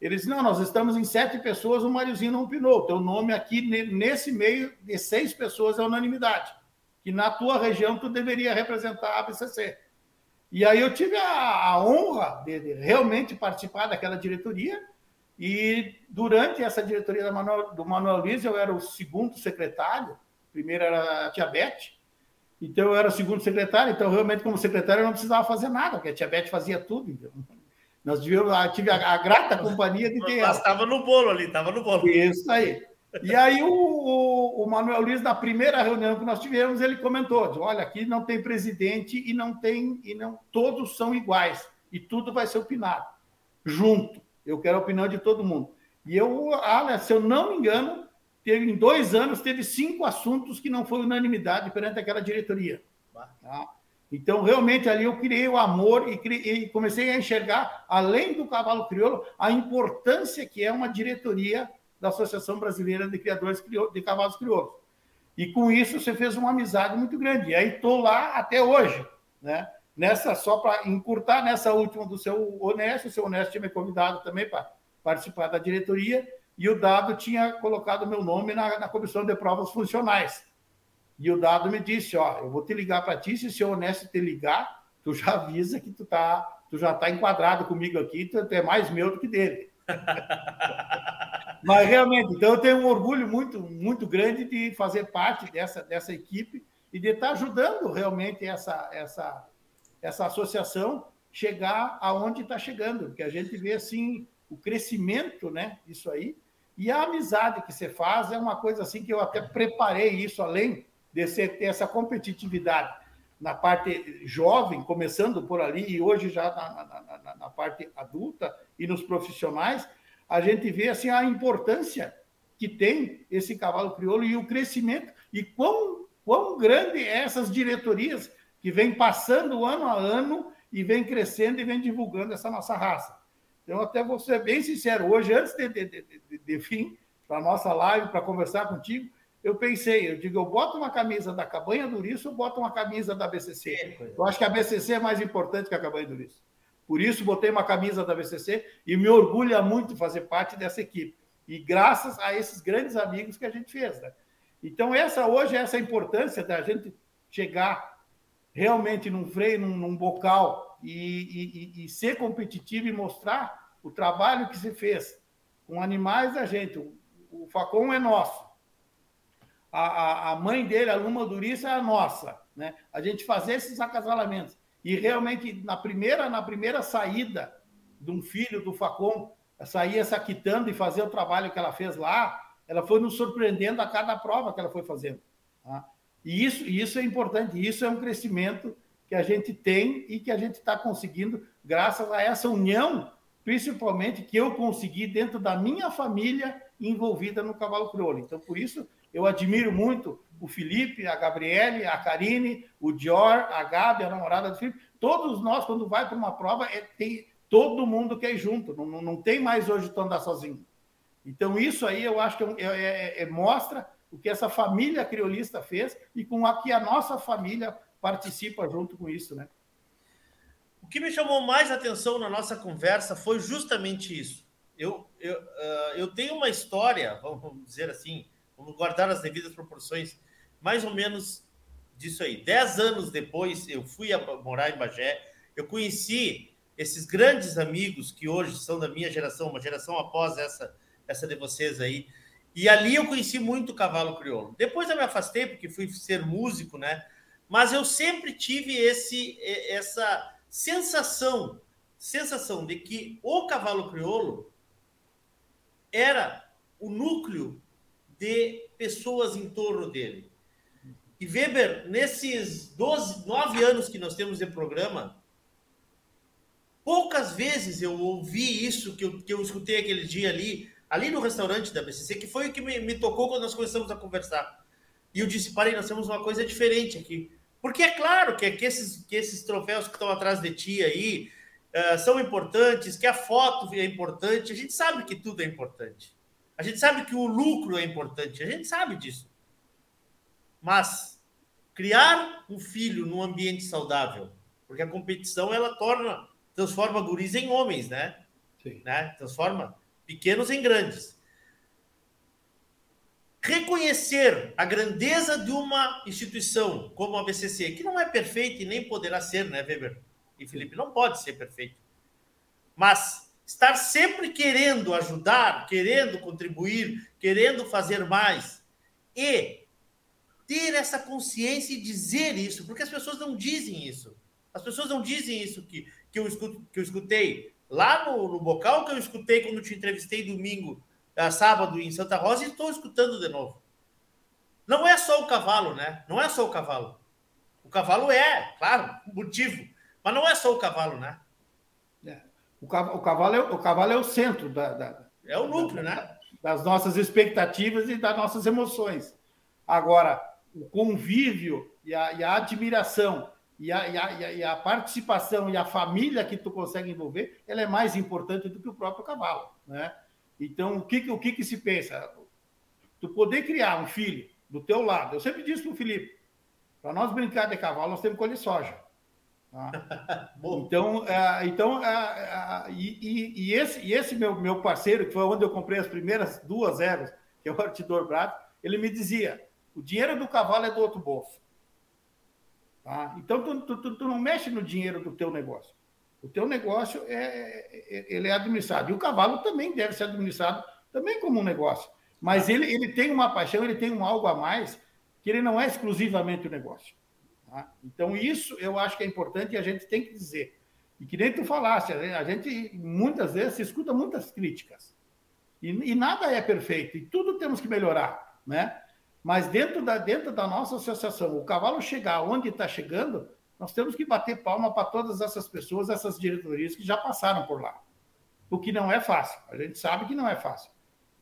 Ele disse, não, nós estamos em sete pessoas, o Mariozinho não opinou. Teu nome aqui, nesse meio de seis pessoas, é unanimidade. Que na tua região tu deveria representar a BCC. E aí eu tive a, a honra de, de, realmente participar daquela diretoria. E durante essa diretoria do Manuel, Luiz, eu era o segundo secretário. Primeiro era a Tia Beth. Então eu era o segundo secretário. Então, realmente, como secretário, eu não precisava fazer nada, porque a Tia Beth fazia tudo. Então. Nós tivemos, tive a, a, grata companhia de ter. Mas estava no bolo ali, estava no bolo. Isso aí. E aí o, o, o, Manuel Luiz, na primeira reunião que nós tivemos, ele comentou: disse, olha, aqui não tem presidente e não tem, e não todos são iguais, e tudo vai ser opinado. Junto. Eu quero a opinião de todo mundo. E eu, olha, se eu não me engano, teve, em dois anos, teve cinco assuntos que não foi unanimidade perante aquela diretoria. Tá? Então, realmente, ali eu criei o amor e, criei, e, comecei a enxergar, além do cavalo crioulo, a importância que é uma diretoria da Associação Brasileira de Criadores de Cavalos Crioulos. E com isso você fez uma amizade muito grande. E aí estou lá até hoje, né? Nessa, só para encurtar, nessa última do seu Honesto, o seu Honesto tinha me convidado também para participar da diretoria, e o Dado tinha colocado meu nome na, na comissão de provas funcionais. E o Dado me disse, ó, eu vou te ligar para ti, se o seu Honesto te ligar, tu já avisa que tu, tá, tu já está enquadrado comigo aqui, tu é mais meu do que dele. Mas realmente, então eu tenho um orgulho muito, muito grande de fazer parte dessa, dessa equipe e de estar ajudando realmente essa, essa, essa associação chegar aonde está chegando, porque a gente vê assim o crescimento, né, isso aí, e a amizade que você faz é uma coisa assim que eu até preparei isso além de ser, ter essa competitividade na parte jovem, começando por ali, e hoje já na, na, na, na parte adulta e nos profissionais, a gente vê assim a importância que tem esse cavalo crioulo e o crescimento e quão, quão grande é essas diretorias que vem passando ano a ano e vem crescendo e vem divulgando essa nossa raça. Então, até vou ser bem sincero, hoje, antes de, de, de, de, fim, para a nossa live, para conversar contigo, eu pensei, eu digo, eu boto uma camisa da Cabanha do Risso, eu boto uma camisa da BCC. Eu acho que a BCC é mais importante que a Cabanha do Risso. Por isso, botei uma camisa da BCC e me orgulha muito fazer parte dessa equipe. E graças a esses grandes amigos que a gente fez. Né? Então, essa hoje, essa importância da gente chegar realmente num freio, num, num bocal e, e, e, ser competitivo e mostrar o trabalho que se fez com animais da gente. O, o Facom é nosso. A, a, mãe dele, a Luma Duriça, é a nossa. Né? A gente fazer esses acasalamentos. E realmente, na primeira, na primeira saída de um filho do Facom, sair saquitando e fazer o trabalho que ela fez lá, ela foi nos surpreendendo a cada prova que ela foi fazendo. Tá? E isso, isso é importante, isso é um crescimento que a gente tem e que a gente está conseguindo graças a essa união, principalmente que eu consegui dentro da minha família envolvida no cavalo crioulo. Então, por isso, eu admiro muito o Felipe, a Gabriele, a Karine, o Dior, a Gabi, a namorada do Felipe. Todos nós, quando vai para uma prova, é, tem todo mundo quer ir junto. Não, não, não tem mais hoje tu andar sozinho. Então, isso aí eu acho que é, é, é, é mostra o que essa família criolista fez e com a que a nossa família participa junto com isso, né? O que me chamou mais atenção na nossa conversa foi justamente isso. Eu, eu, uh, eu tenho uma história, vamos dizer assim, vamos guardar as devidas proporções, mais ou menos disso aí. Dez anos depois, eu fui a morar em Bagé, eu conheci esses grandes amigos que hoje são da minha geração, uma geração após essa, essa de vocês aí, e ali eu conheci muito o cavalo crioulo. Depois eu me afastei porque fui ser músico, né? Mas eu sempre tive esse essa sensação, sensação de que o cavalo crioulo era o núcleo de pessoas em torno dele. E Weber, nesses 12, 9 anos que nós temos de programa, poucas vezes eu ouvi isso que eu, que eu escutei aquele dia ali, ali no restaurante da BCC, que foi o que me, me tocou quando nós começamos a conversar. E eu disse, parei, nós temos uma coisa diferente aqui. Porque é claro que, que, esses, que esses troféus que estão atrás de ti aí uh, são importantes, que a foto é importante, a gente sabe que tudo é importante. A gente sabe que o lucro é importante, a gente sabe disso. Mas criar um filho num ambiente saudável, porque a competição ela torna, transforma guris em homens, né? Sim. né? Transforma pequenos em grandes. Reconhecer a grandeza de uma instituição como a BCC, que não é perfeita e nem poderá ser, né, Weber e Felipe? Não pode ser perfeito. Mas estar sempre querendo ajudar, querendo contribuir, querendo fazer mais e ter essa consciência e dizer isso, porque as pessoas não dizem isso. As pessoas não dizem isso que, que, eu, escuto, que eu escutei lá no, no bocal que eu escutei quando te entrevistei domingo, uh, sábado em Santa Rosa, e estou escutando de novo. Não é só o cavalo, né? Não é só o cavalo. O cavalo é, claro, motivo, mas não é só o cavalo, né? O, cavalo, o, cavalo é, o cavalo é o centro da, da é o núcleo, da, né? Das nossas expectativas e das nossas emoções. Agora, o convívio e a, e a admiração e a, e, a, e a, participação e a família que tu consegue envolver, ela é mais importante do que o próprio cavalo, né? Então, o que, o que, que se pensa? Tu poder criar um filho do teu lado. Eu sempre disse para o Felipe, para nós brincar de cavalo, nós temos que colher soja. Tá? então, é, então é, é, e, e, esse, e esse meu, meu parceiro, que foi onde eu comprei as primeiras duas ervas, que é o Artidor Brato, ele me dizia, o dinheiro do cavalo é do outro bolso. Tá? Então, tu, tu, tu, não mexe no dinheiro do teu negócio. O teu negócio é, é, ele é administrado. E o cavalo também deve ser administrado também como um negócio. Mas ele, ele tem uma paixão, ele tem um algo a mais que ele não é exclusivamente o negócio. Tá? Então, isso eu acho que é importante e a gente tem que dizer. E que nem tu falaste, a gente muitas vezes se escuta muitas críticas. E, e nada é perfeito, e tudo temos que melhorar, né? Mas dentro da, dentro da nossa associação, o cavalo chegar onde está chegando, nós temos que bater palma para todas essas pessoas, essas diretorias que já passaram por lá. O que não é fácil. A gente sabe que não é fácil.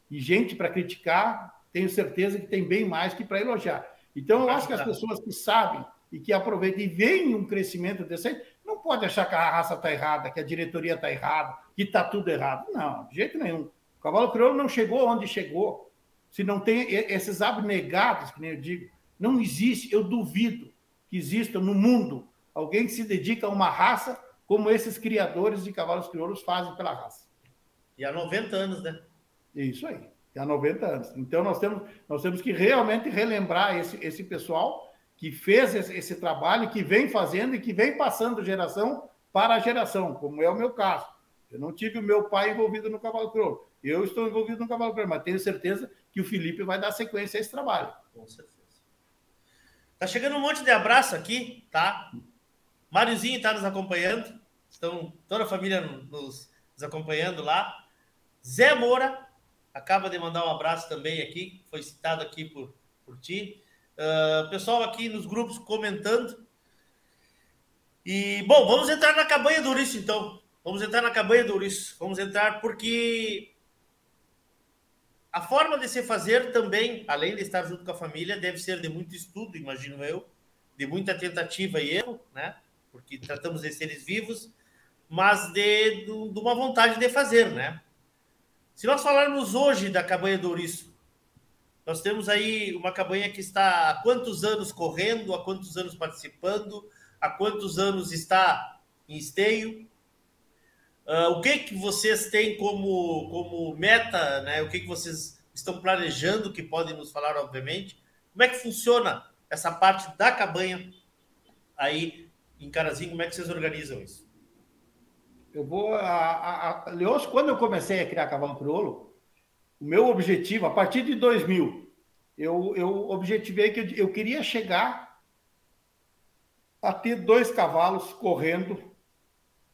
E gente para criticar, tenho certeza que tem bem mais que para elogiar. Então, eu acho que as pessoas que sabem e que aproveitam e veem um crescimento aí, não pode achar que a raça está errada, que a diretoria está errada, que está tudo errado. Não, de jeito nenhum. O cavalo crioulo não chegou onde chegou se não tem esses abnegados, que nem eu digo, não existe, eu duvido que exista no mundo alguém que se dedica a uma raça como esses criadores de cavalos crioulos fazem pela raça. E há 90 anos, né? Isso aí, há 90 anos. Então nós temos, nós temos que realmente relembrar esse, esse pessoal que fez esse, trabalho, que vem fazendo e que vem passando geração para geração, como é o meu caso. Eu não tive o meu pai envolvido no cavalo crioulo. Eu estou envolvido no cavalo crioulo, mas tenho certeza que o Felipe vai dar sequência a esse trabalho. Com certeza. Tá chegando um monte de abraço aqui, tá? Máriozinho está nos acompanhando. Estão toda a família nos, nos acompanhando lá. Zé Moura acaba de mandar um abraço também aqui, foi citado aqui por, por ti. Uh, pessoal aqui nos grupos comentando. E, bom, vamos entrar na cabanha do Ouriço, então. Vamos entrar na cabanha do Ouriço. Vamos entrar porque a forma de se fazer também, além de estar junto com a família, deve ser de muito estudo, imagino eu, de muita tentativa e erro, né? Porque tratamos de seres vivos, mas de, de uma vontade de fazer, né? Se nós falarmos hoje da cabanha do Ouriço, nós temos aí uma cabanha que está há quantos anos correndo, há quantos anos participando, há quantos anos está em esteio. Uh, o que que vocês têm como, como meta, né? O que que vocês estão planejando, que podem nos falar, obviamente. Como é que funciona essa parte da cabanha aí em Carazinho? Como é que vocês organizam isso? Eu vou. A, a, a, Leôncio, quando eu comecei a criar cavalo crioulo, o meu objetivo, a partir de 2000, eu, eu objetivei que eu, eu queria chegar a ter dois cavalos correndo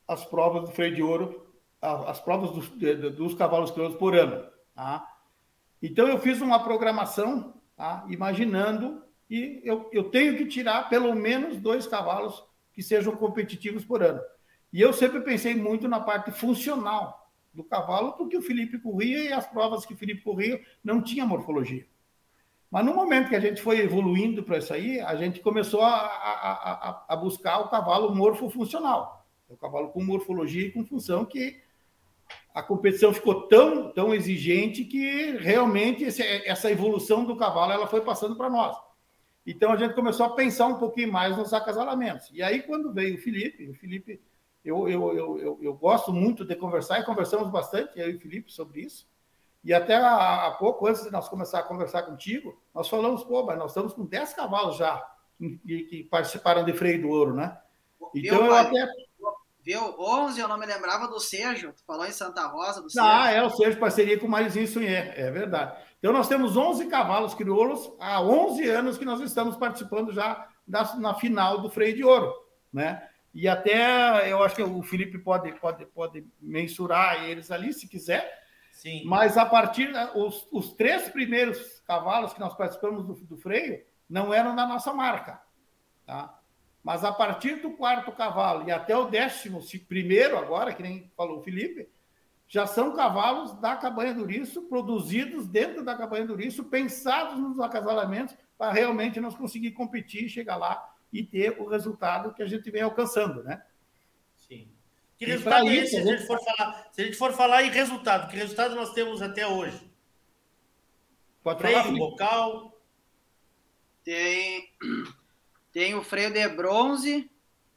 as provas do freio de ouro, as provas dos, dos cavalos crioulos por ano. Tá? Então, eu fiz uma programação, tá? imaginando que eu, eu tenho que tirar pelo menos dois cavalos que sejam competitivos por ano. E eu sempre pensei muito na parte funcional do cavalo, porque o Felipe corria e as provas que o Felipe corria não tinha morfologia. Mas no momento que a gente foi evoluindo para isso aí, a gente começou a, a, a, a buscar o cavalo morfofuncional o cavalo com morfologia e com função que a competição ficou tão, tão exigente que realmente esse, essa evolução do cavalo ela foi passando para nós. Então a gente começou a pensar um pouquinho mais nos acasalamentos. E aí, quando veio o Felipe, o Felipe, eu, eu, eu, eu, eu gosto muito de conversar e conversamos bastante, eu e o Felipe, sobre isso. E até há, pouco, antes de nós começar a conversar contigo, nós falamos, pô, mas nós estamos com 10 cavalos já que, que participaram de freio do ouro, né? Então eu, eu até Viu? 11, eu não me lembrava do Sejo. Tu falou em Santa Rosa do Sejo. Ah, é, o Sejo, parceria com o Marizinho Sunhé. É verdade. Então, nós temos 11 cavalos crioulos há 11 anos que nós estamos participando já da, na final do freio de ouro, né? E até, eu acho que o Felipe pode, pode, pode mensurar eles ali, se quiser. Sim. Mas a partir, os, os três primeiros cavalos que nós participamos do, do freio não eram da nossa marca, tá? Mas a partir do quarto cavalo e até o décimo primeiro, agora, que nem falou o Felipe, já são cavalos da cabanha do Riço, produzidos dentro da cabanha do Riço, pensados nos acasalamentos, para realmente nós conseguir competir, chegar lá e ter o resultado que a gente vem alcançando, né? Sim. Que resultado é esse, se a, gente for falar, se a gente for falar em resultado? Que resultado nós temos até hoje? Pode Freio, falar, bocal? Tem tem o freio de bronze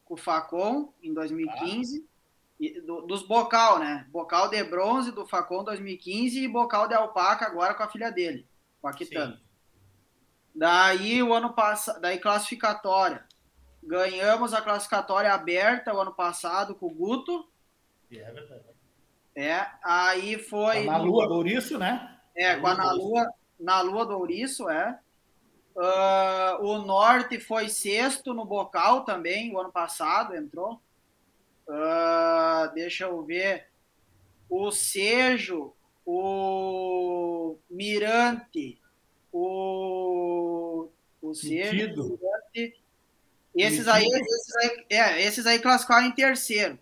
com o Facon em 2015. Ah. E, do, dos bocal, né? Bocal de bronze do Facon 2015 e bocal de alpaca agora com a filha dele, com a Quitana. Daí o ano passado, daí classificatória. Ganhamos a classificatória aberta o ano passado com o Guto. É verdade. É, aí foi. Na Lua do Ouriço, né? É, com a na Lua, na Lua do Ouriço, é. Uh, o Norte foi sexto no bocal também, o ano passado entrou. Uh, deixa eu ver. O Sejo, o Mirante, o, o Sejo, o Mirante. Esses aí, esses aí, é, esses aí classificaram em terceiro.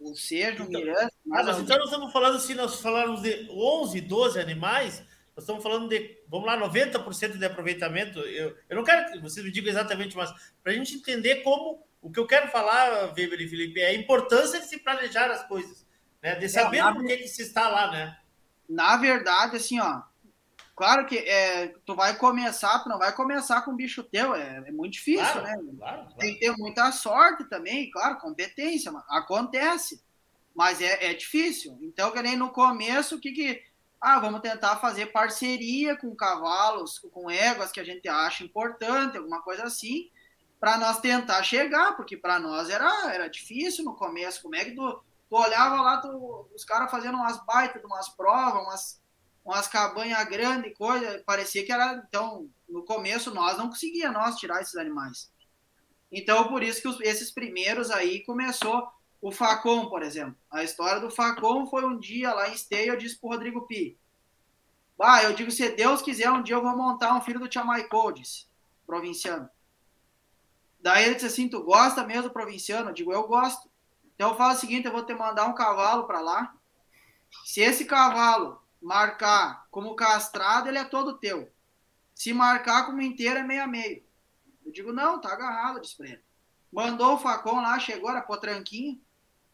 O Sejo, o então, Mirante. Mas, mas então nós estamos falando, se nós falarmos de 11, 12 animais, nós estamos falando de, vamos lá, 90% de aproveitamento. Eu, eu não quero que vocês me digam exatamente, mas para a gente entender como. O que eu quero falar, Weber e Felipe, é a importância de se planejar as coisas, né? de saber é, por que, que se está lá, né? Na verdade, assim, ó, Claro que é, tu vai começar, tu não vai começar com bicho teu, é, é muito difícil, Claro, né? claro, claro. Tem que ter muita sorte também, claro, competência, acontece, mas é, é difícil. Então, que nem no começo, o que que... Ah, vamos tentar fazer parceria com cavalos, com éguas que a gente acha importante, alguma coisa assim, para nós tentar chegar, porque para nós era, era difícil no começo. Como é que tu, tu olhava lá, tu, os caras fazendo umas baitas de umas provas, umas, umas cabanhas grandes, coisa, parecia que era. Então, no começo, nós não conseguíamos nós tirar esses animais. Então, por isso que os- esses primeiros aí começou o Facom, por exemplo. A história do Facom foi um dia lá em Esteio, eu disse pro Rodrigo Pi. Ah, eu digo, se Deus quiser, um dia eu vou montar um filho do Tchamaicô, disse, provinciano. Daí ele disse assim, tu gosta mesmo do provinciano? Eu digo, eu gosto. Então eu falo o seguinte, eu vou te mandar um cavalo para lá. Se esse cavalo marcar como castrado, ele é todo teu. Se marcar como inteiro, é meio a meio. Eu digo, não, tá agarrado, disse pra ele. Mandou o facão lá, chegou, era potranquinho.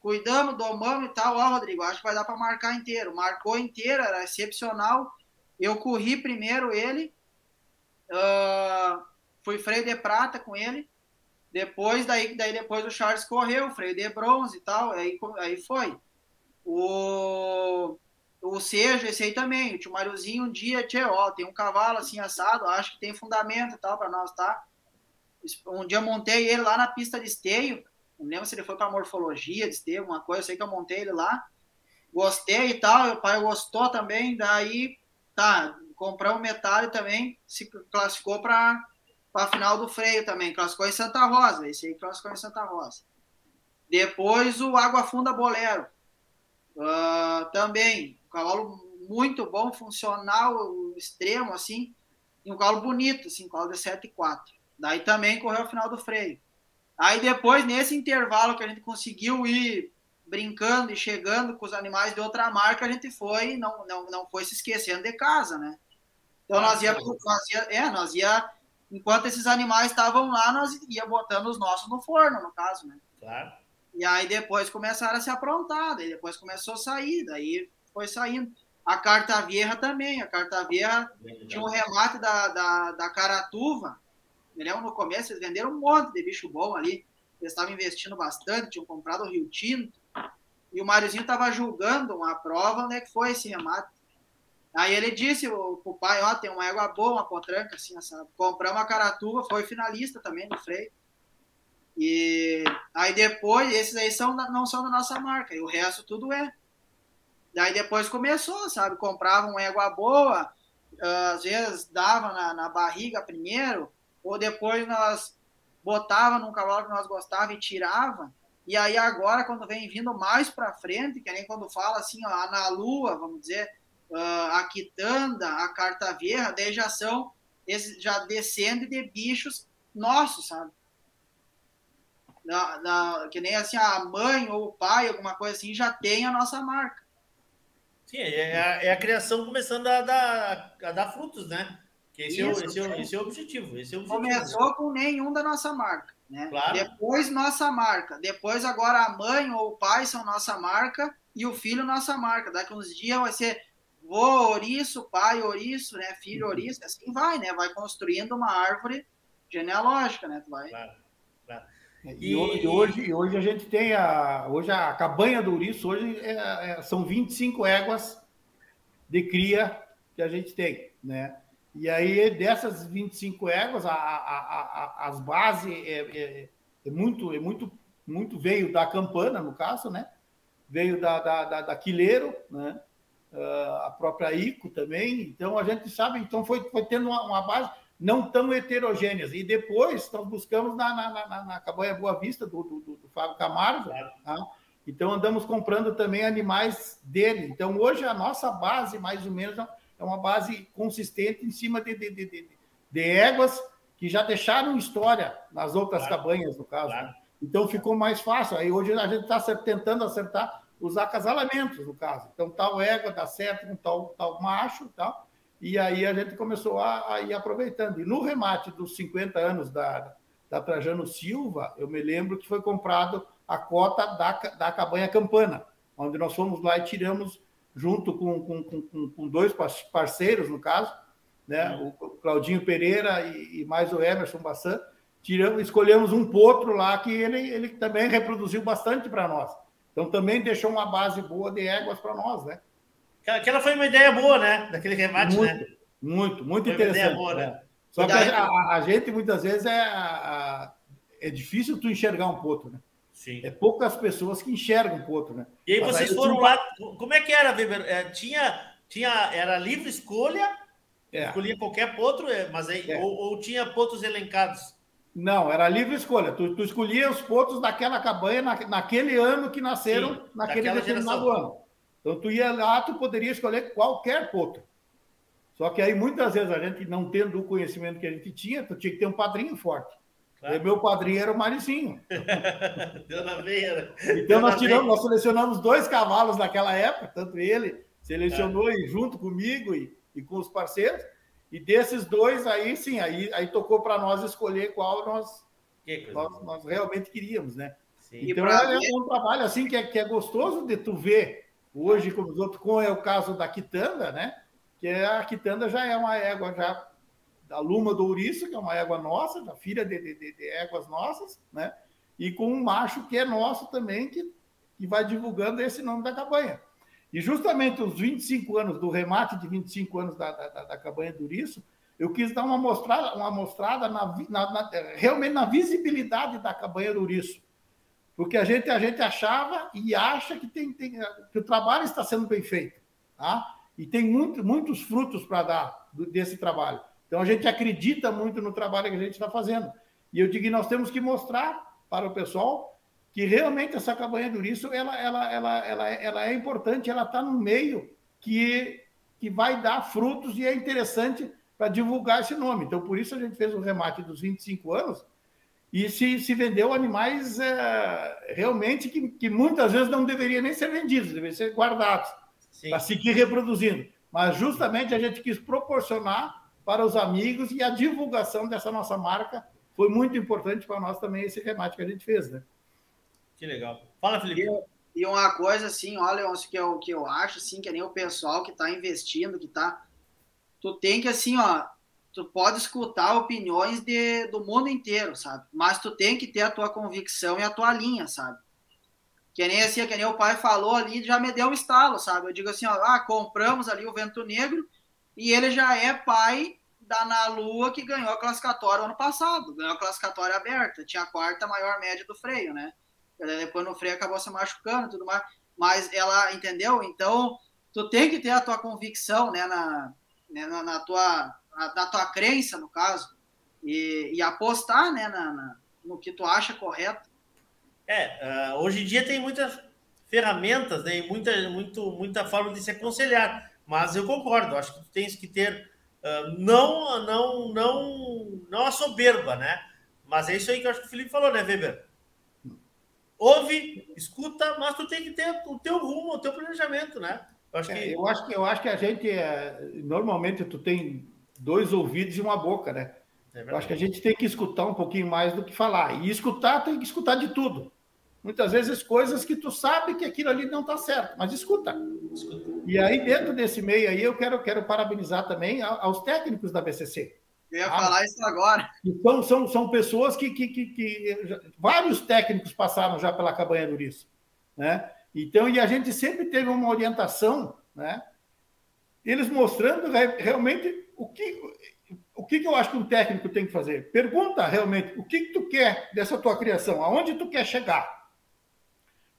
Cuidamos, domamos e tal. Ó, Rodrigo, acho que vai dar para marcar inteiro. Marcou inteiro, era excepcional. Eu corri primeiro ele. ah, fui freio de prata com ele. Depois, daí, daí depois o Charles correu, freio de bronze e tal. Aí, aí foi. O, o Seja, esse aí também. O tio um dia, tchê, ó, tem um cavalo assim assado, acho que tem fundamento e tal para nós, tá? Um dia eu montei ele lá na pista de esteio. Não lembro se ele foi para morfologia de esteio, alguma coisa. Eu sei que eu montei ele lá. Gostei e tal. O pai gostou também. Daí, tá, compramos metal também. Se classificou para a final do freio também. Classificou em Santa Rosa. Esse aí classificou em Santa Rosa. Depois o Água Funda Bolero. Ah, também, um cavalo muito bom, funcional, extremo, assim, e um cavalo bonito, assim, um cavalo de 7,4. Daí também correu a final do freio. Aí depois, nesse intervalo que a gente conseguiu ir brincando e chegando com os animais de outra marca, a gente foi, não, não, não foi se esquecendo de casa, né? Então nós ia, nós ia, é, nós ia, enquanto esses animais estavam lá, nós ia botando os nossos no forno, no caso, né? Claro. E aí depois começaram a se aprontar, daí depois começou a sair, daí foi saindo. A Carta Vieja também, a Carta Vieja tinha um remate da, da, da Caratuva, me lembro no começo, eles venderam um monte de bicho bom ali, eles estavam investindo bastante, tinham comprado o Rio Tinto, e o Máriozinho estava julgando uma prova, onde é que foi esse remate. Aí ele disse o, pro pai, ó, tem uma égua boa, uma potranca, assim, sabe? Compramos a Caratuva, foi finalista também do freio. E aí depois, esses aí são, não são da nossa marca, e o resto tudo é. Daí depois começou, sabe? Comprava uma égua boa, ah, às vezes dava na, na barriga primeiro, ou depois nós botava num cavalo que nós gostava e tirava. E aí agora, quando vem vindo mais para frente, que nem quando fala assim, ó, na lua, vamos dizer, ah, a quitanda, a carta vieja, daí já são, já descende de bichos nossos, sabe? Da- da- que nem assim a mãe ou o pai, alguma coisa assim, já tem a nossa marca. Sim, é a, é a criação começando a dar, a dar frutos, né? Esse, é o, Isso, esse, é é. esse é o objetivo. Esse é o objetivo. Começou com nenhum da nossa marca, né? Claro. Depois nossa marca, depois agora a mãe ou o pai são nossa marca e o filho nossa marca. Daqui uns dias vai ser vô ouriço, pai ouriço, né? Filho Uhum. ouriço, assim vai, né? Vai construindo uma árvore genealógica, né? Tu vai. Claro, claro. E, ho- e hoje, e hoje a gente tem a. Hoje a cabanha do Ouriço hoje é- é- são 25 éguas de cria que a gente tem, né? E aí, dessas 25 éguas, a, a- a- as bases é, é- é muito, é muito, muito veio da campana, no caso, né? Veio da, da, da, da Quileiro, né? Ah, a própria ICO também. Então, a gente sabe, então foi, foi tendo uma, uma base não tão heterogêneas. E depois nós buscamos na, na, na, na- Cabanha Boa Vista, do, do, do- Fábio Camargo. tá? Então andamos comprando também animais dele. Então hoje a nossa base, mais ou menos, é uma base consistente em cima de, de, de, de- de éguas que já deixaram história nas outras Claro. cabanhas, no caso. Claro. né? Então ficou mais fácil. Aí hoje a gente está tentando acertar os acasalamentos, no caso. Então tal égua dá certo com tal, tal macho tal. E aí a gente começou a, a ir aproveitando. E no remate dos 50 anos da, da Trajano Silva, eu me lembro que foi comprado a cota da, da Cabanha Campana, onde nós fomos lá e tiramos, junto com, com, com- com, dois par- parceiros, no caso, né? O Claudinho Pereira e, e mais o Emerson Bassan, tiramos, escolhemos um potro lá que ele, ele também reproduziu bastante para nós. Então também deixou uma base boa de éguas para nós, né? Aquela foi uma ideia boa, né? Daquele remate, muito, né? Muito, muito foi interessante. Boa, né? né? Só que a, a, gente muitas vezes é, a, é difícil tu enxergar um potro, né? Sim. É poucas pessoas que enxergam um potro, né? E aí Mas vocês aí foram lá. Como é que era, Weber? É, tinha, tinha, era livre escolha? É. Escolhia qualquer potro, é, mas aí, é. ou, ou, tinha potros elencados? Não, era livre escolha. Tu, tu escolhia os potros daquela cabanha na, naquele ano que nasceram, Sim, naquele determinado geração. ano. Então tu ia lá, tu poderia escolher qualquer potro. Só que aí muitas vezes a gente não tendo o conhecimento que a gente tinha, tu tinha que ter um padrinho forte. Claro. E meu padrinho era o Maricinho. Deu na veia. Né? Então Deu nós tiramos, nós selecionamos dois cavalos naquela época, tanto ele selecionou é. e junto comigo e, e com os parceiros. E desses dois aí, sim, aí, aí tocou para nós escolher qual nós, nós, nós, realmente queríamos, né? Sim. Então é, é um trabalho assim que é, que é gostoso de tu ver hoje, como os outros, como é o caso da Quitanda, né? Que é, a Quitanda já é uma égua já da Luma do Ouriço, que é uma égua nossa, da filha de, de, de, éguas nossas, né? E com um macho que é nosso também, que, que vai divulgando esse nome da cabanha. E justamente os 25 anos, do remate de 25 anos da, da, da cabanha do Ouriço, eu quis dar uma mostrada, uma mostrada na, na, na, realmente na visibilidade da cabanha do Ouriço. Porque a gente, a gente achava e acha que, tem, tem que o trabalho está sendo bem feito. Tá? E tem muito, muitos frutos para dar desse trabalho. Então a gente acredita muito no trabalho que a gente está fazendo. E eu digo que nós temos que mostrar para o pessoal que realmente essa cabanha do Uriço, ela, ela, ela, ela, ela é importante, ela está no meio que, que vai dar frutos e é interessante para divulgar esse nome. Então, por isso a gente fez o remate dos 25 anos e se, se vendeu animais é, realmente que, que muitas vezes não deveriam nem ser vendidos, deveriam ser guardados para seguir reproduzindo. Mas justamente a gente quis proporcionar para os amigos e a divulgação dessa nossa marca foi muito importante para nós também esse remate que a gente fez, né? Que legal. Fala, Felipe. E, e uma coisa assim, olha, que eu, que eu acho, assim, que nem o pessoal que está investindo, que está... Tu tem que, assim, ó, tu pode escutar opiniões de, do mundo inteiro, sabe? Mas tu tem que ter a tua convicção e a tua linha, sabe? Que nem assim, que nem o pai falou ali, já me deu um estalo, sabe? Eu digo assim, ó, ah, compramos ali o Vento Negro e ele já é pai da Na Lua, que ganhou a classificatória ano passado. Ganhou a classificatória aberta. Tinha a quarta maior média do freio, né? Depois no freio acabou se machucando tudo mais. Mas ela, entendeu? Então, tu tem que ter a tua convicção, né? Na, né, na, na tua, na, tua crença, no caso. E, e apostar, né? Na, na, no que tu acha correto. É, uh, hoje em dia tem muitas ferramentas, né? E muita, muito, muita forma de se aconselhar. Mas eu concordo, acho que tu tens que ter ah, não, não, não, não a soberba, né? Mas é isso aí que eu acho que o Felipe falou, né, Weber? Ouve, escuta, mas tu tem que ter o teu rumo, o teu planejamento, né? Eu acho que, é, eu acho que, eu acho que a gente, é, normalmente, tu tem dois ouvidos e uma boca, né? É eu acho que a gente tem que escutar um pouquinho mais do que falar. E escutar, tem que escutar de tudo. Muitas vezes coisas que tu sabe que aquilo ali não está certo, mas escuta. E aí, dentro desse meio aí, eu quero, quero parabenizar também aos técnicos da BCC. Eu ia ah, falar isso agora. Então, são, são pessoas que, que, que, que, Vários técnicos passaram já pela cabanha do Uriço. Né? Então, e a gente sempre teve uma orientação, né? eles mostrando realmente o que, o que, que eu acho que um técnico tem que fazer. Pergunta realmente o que, que tu quer dessa tua criação, aonde tu quer chegar.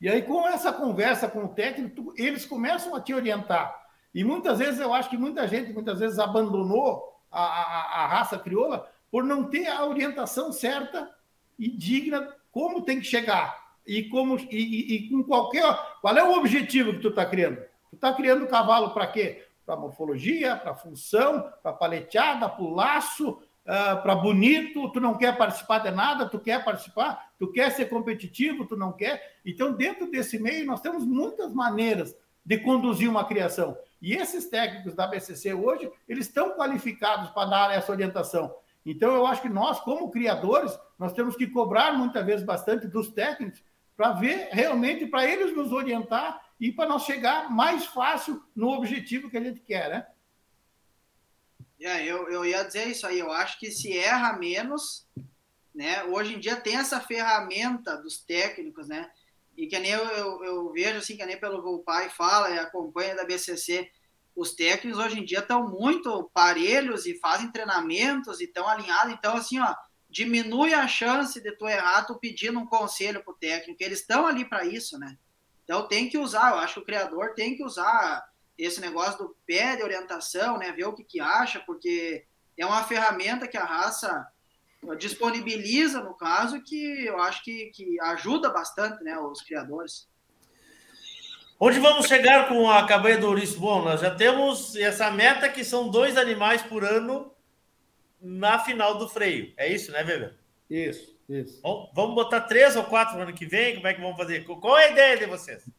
E aí, com essa conversa com o técnico, eles começam a te orientar. E muitas vezes eu acho que muita gente, muitas vezes, abandonou a, a, a raça crioula por não ter a orientação certa e digna como tem que chegar. E, como, e, e, e com qualquer. Qual é o objetivo que tu está criando? Tu está criando cavalo para quê? Para morfologia, para função, para paleteada, para laço, uh, ah, para bonito, tu não quer participar de nada, tu quer participar, tu quer ser competitivo, tu não quer. Então, dentro desse meio, nós temos muitas maneiras de conduzir uma criação. E esses técnicos da BCC hoje, eles estão qualificados para dar essa orientação. Então, eu acho que nós, como criadores, nós temos que cobrar muitas vezes bastante dos técnicos para ver realmente, para eles nos orientar e para nós chegar mais fácil no objetivo que a gente quer, né? É, eu, eu ia dizer isso aí. Eu acho que se erra menos, né? Hoje em dia tem essa ferramenta dos técnicos, né? E que nem eu, eu, eu vejo, assim, que nem pelo pai fala e acompanha da BCC, os técnicos hoje em dia estão muito parelhos e fazem treinamentos e estão alinhados. Então, assim, ó, diminui a chance de tu errar tu pedindo um conselho pro técnico. Eles estão ali para isso, né? Então tem que usar, eu acho que o criador tem que usar esse negócio do pé de orientação, né? Ver o que, que acha, porque é uma ferramenta que a raça disponibiliza, no caso, que eu acho que, que ajuda bastante né, os criadores. Onde vamos chegar com a cabanha do ouriço? Bom, nós já temos essa meta que são dois animais por ano na final do freio. É isso, né, Weber? Isso, isso. Bom, vamos botar três ou quatro no ano que vem? Como é que vamos fazer? Qual é a ideia de vocês?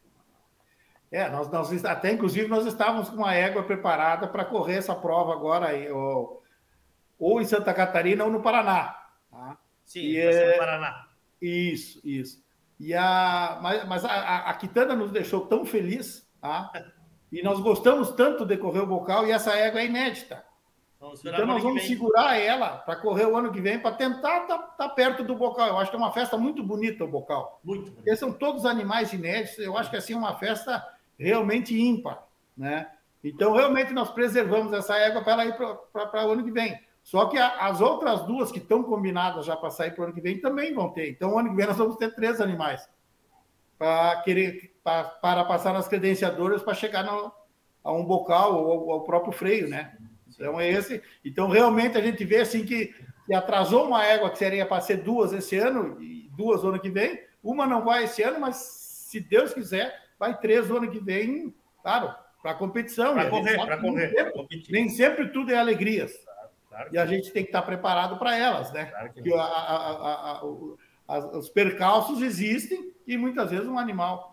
É, nós, nós até inclusive nós estávamos com uma égua preparada para correr essa prova agora ou, ou em Santa Catarina ou no Paraná. Tá? Sim, e, é... no Paraná. Isso, isso. E a, mas mas a, a, Quitanda nos deixou tão feliz, tá? E nós gostamos tanto de correr o bocal e essa égua é inédita. Então nós vamos segurar ela para correr o ano que vem para tentar estar tá, tá perto do bocal. Eu acho que é uma festa muito bonita o bocal. Muito. Porque são todos animais inéditos. Eu acho que assim é uma festa realmente ímpar, né? Então, realmente, nós preservamos essa égua para ela ir para o ano que vem. Só que a, as outras duas que estão combinadas já para sair para o ano que vem também vão ter. Então, o ano que vem nós vamos ter três animais para querer pra, para passar nas credenciadoras para chegar no, a um bocal ou ao próprio freio, né? Então, é esse. Então, realmente, a gente vê assim que, que atrasou uma égua que seria para ser duas esse ano e duas no ano que vem. Uma não vai esse ano, mas se Deus quiser, vai três no ano que vem, claro, para competição. Para correr, para correr. Nem, nem sempre tudo é alegrias. Claro, claro e a gente tem que estar preparado para elas, né? Claro que a, a, a, os percalços existem e muitas vezes um animal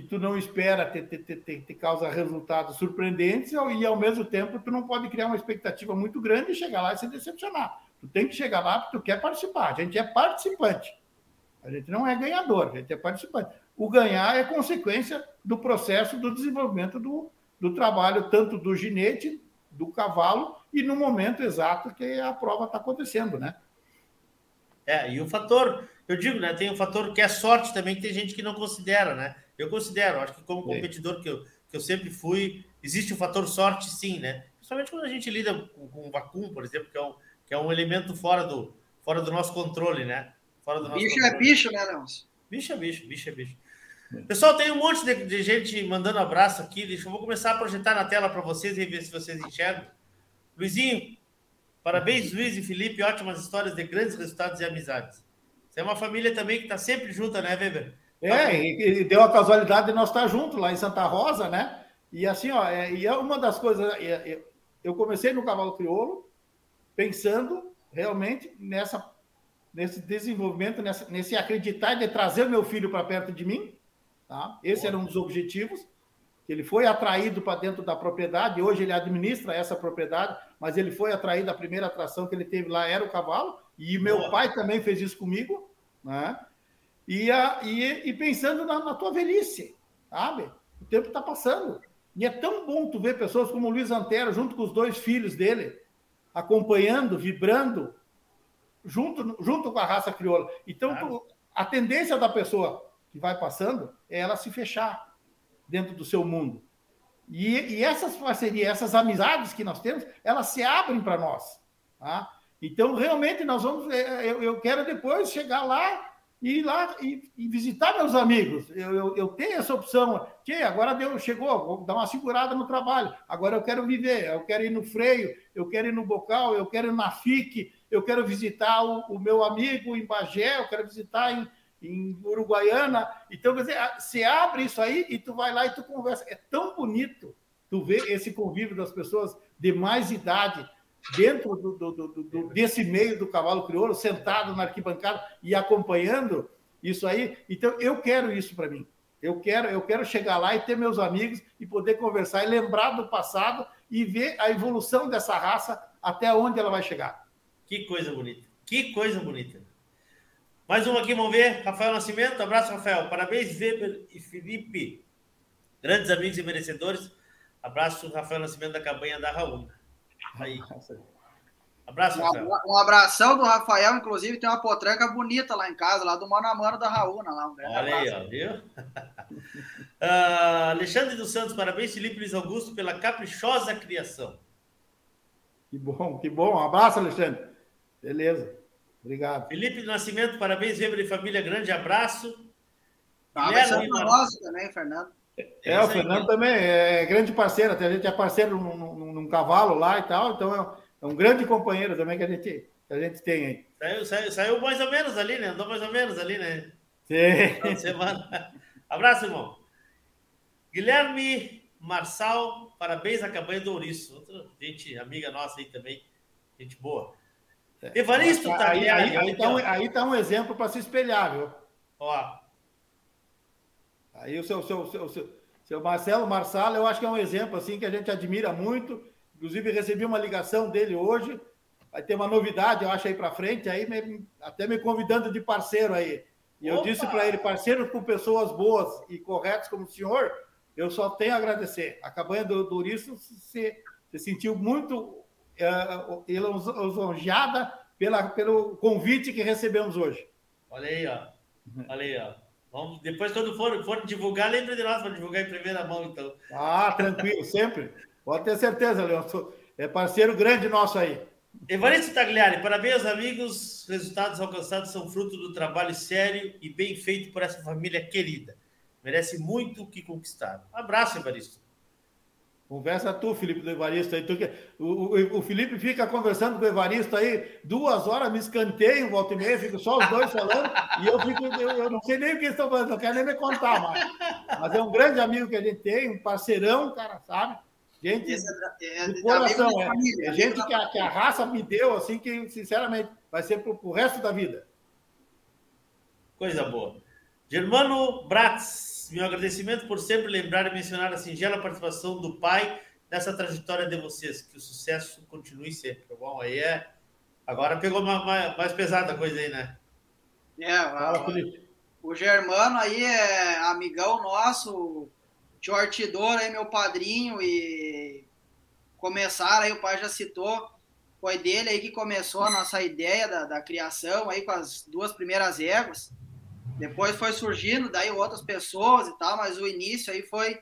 que tu não espera ter, ter, ter, ter, causa resultados surpreendentes e ao mesmo tempo tu não pode criar uma expectativa muito grande e chegar lá e se decepcionar. Tu tem que chegar lá porque tu quer participar. A gente é participante. A gente não é ganhador, a gente é participante. O ganhar é consequência do processo do desenvolvimento do, do trabalho, tanto do ginete, do cavalo, e no momento exato que a prova está acontecendo, né? É, e o fator, eu digo, né? Tem um fator que é sorte também, que tem gente que não considera, né? Eu considero, acho que como competidor que eu, que eu sempre fui, existe o fator sorte sim, né? Principalmente quando a gente lida com, com o vacuum, por exemplo, que é um, que é um elemento fora do, fora do nosso controle, né? Fora do nosso bicho é controle. é bicho, né, Nelson? Bicho é bicho, bicho é bicho. Pessoal, tem um monte de, de, gente mandando abraço aqui. Deixa eu vou começar a projetar na tela para vocês e ver se vocês enxergam. Luizinho, parabéns, Luiz e Felipe. Ótimas histórias de grandes resultados e amizades. Você é uma família também que está sempre junta, né, Weber? É, e, e, deu a casualidade de nós estar junto lá em Santa Rosa, né? E assim, ó, é, e é uma das coisas. É, é, eu comecei no cavalo crioulo pensando realmente nessa nesse desenvolvimento, nessa, nesse acreditar de trazer o meu filho para perto de mim. Tá? Esse era um dos objetivos. Ele foi atraído para dentro da propriedade, hoje ele administra essa propriedade, mas ele foi atraído, a primeira atração que ele teve lá era o cavalo, e meu Boa. pai também fez isso comigo, né? E, a, e, e pensando na, na, tua velhice, sabe? O tempo está passando. E é tão bom tu ver pessoas como o Luiz Antero, junto com os dois filhos dele, acompanhando, vibrando, junto, junto com a raça crioula. Então, claro. a tendência da pessoa que vai passando é ela se fechar dentro do seu mundo. E, e essas parcerias, essas amizades que nós temos, elas se abrem para nós. Tá? Então, realmente, nós vamos. É, eu, eu quero depois chegar lá e ir lá e, e visitar meus amigos. Eu, eu, eu, tenho essa opção. Que agora deu, chegou, vou dar uma segurada no trabalho. Agora eu quero viver, eu quero ir no freio, eu quero ir no bocal, eu quero ir na FIC, eu quero visitar o, o meu amigo em Bagé, eu quero visitar em, em Uruguaiana. Então, quer dizer, você abre isso aí e tu vai lá e tu conversa. É tão bonito tu ver esse convívio das pessoas de mais idade dentro do, do, do, desse meio do cavalo crioulo, sentado na arquibancada e acompanhando isso aí. Então, eu quero isso para mim. Eu quero, eu quero chegar lá e ter meus amigos e poder conversar e lembrar do passado e ver a evolução dessa raça até onde ela vai chegar. Que coisa bonita. Que coisa bonita. Mais uma aqui, vamos ver. Rafael Nascimento. Abraço, Rafael. Parabéns, Weber e Felipe. Grandes amigos e merecedores. Abraço, Rafael Nascimento da Cabanha da Raúna. Aí. Abraço, Um, Rafael. um abração do Rafael, inclusive tem uma potranca bonita lá em casa, lá do mano a mano da Raúna. Lá, um Olha aí, abraço. ó, viu? Ah, Alexandre dos Santos, parabéns, Felipe Luiz Augusto, pela caprichosa criação. Que bom, que bom. Um abraço, Alexandre. Beleza. Obrigado. Felipe do Nascimento, parabéns, Weber e família, grande abraço. Tá Guilherme nós também, Fernando. É, É o aí, Fernando né? também é grande parceiro, até a gente é parceiro num, num- num cavalo lá e tal, então é um, é um grande companheiro também que a gente, que a gente tem aí. Saiu, saiu, saiu mais ou menos ali, né? Andou mais ou menos ali, né? Sim. Semana. Abraço, irmão. Guilherme Marçal, parabéns à Cabanha do Ouriço. Outra gente, amiga nossa aí também. Gente boa. Evaristo aí, Tagliari. aí, aí, olha tá um, aqui, ó. aí tá um exemplo para se espelhar, viu? Ó, Aí o seu, seu, seu, seu, seu Marcelo Marsala, eu acho que é um exemplo assim que a gente admira muito. Inclusive, recebi uma ligação dele hoje. Vai ter uma novidade, eu acho, aí para frente, aí me- até me convidando de parceiro aí. E eu Opa! disse para ele, parceiro com pessoas boas e corretas como o senhor, eu só tenho a agradecer. A cabanha do, do se, se sentiu muito eh, lisonjeada pela, pelo convite que recebemos hoje. olha aí, ó. Olha aí, ó. Vamos, depois, quando for, for divulgar, lembre de nós para divulgar em primeira mão, então. Ah, tranquilo, sempre. Pode ter certeza, Leon. É parceiro grande nosso aí. Evaristo Tagliari, parabéns, amigos. Resultados alcançados são fruto do trabalho sério e bem feito por essa família querida. Merece muito o que conquistaram. Abraço, Evaristo. Conversa tu, Felipe do Evaristo aí. Tu que- o, o, o Felipe fica conversando com o Evaristo aí, duas horas me escanteio, volta e meia, fico só os dois falando, e eu fico, eu, eu não sei nem o que eles estão falando, não quero nem me contar mais. Mas é um grande amigo que a gente tem, um parceirão, cara, sabe? Gente Esse é, é, é coração, é. família, É amigo gente que a, que a raça me deu, assim, que, sinceramente, vai ser pro, pro resto da vida. Coisa boa. Germano Bratz, meu agradecimento por sempre lembrar e mencionar a singela participação do pai nessa trajetória de vocês. Que o sucesso continue sempre. Bom, aí é. Agora pegou mais, mais, mais pesada a coisa aí, né? É, Fala, a- Felipe. o Germano aí é amigão nosso, tio Artidor aí, meu padrinho, e começaram aí, o pai já citou, foi dele aí que começou a nossa ideia da, da criação aí com as duas primeiras éguas. Depois foi surgindo, daí outras pessoas e tal, mas o início aí foi,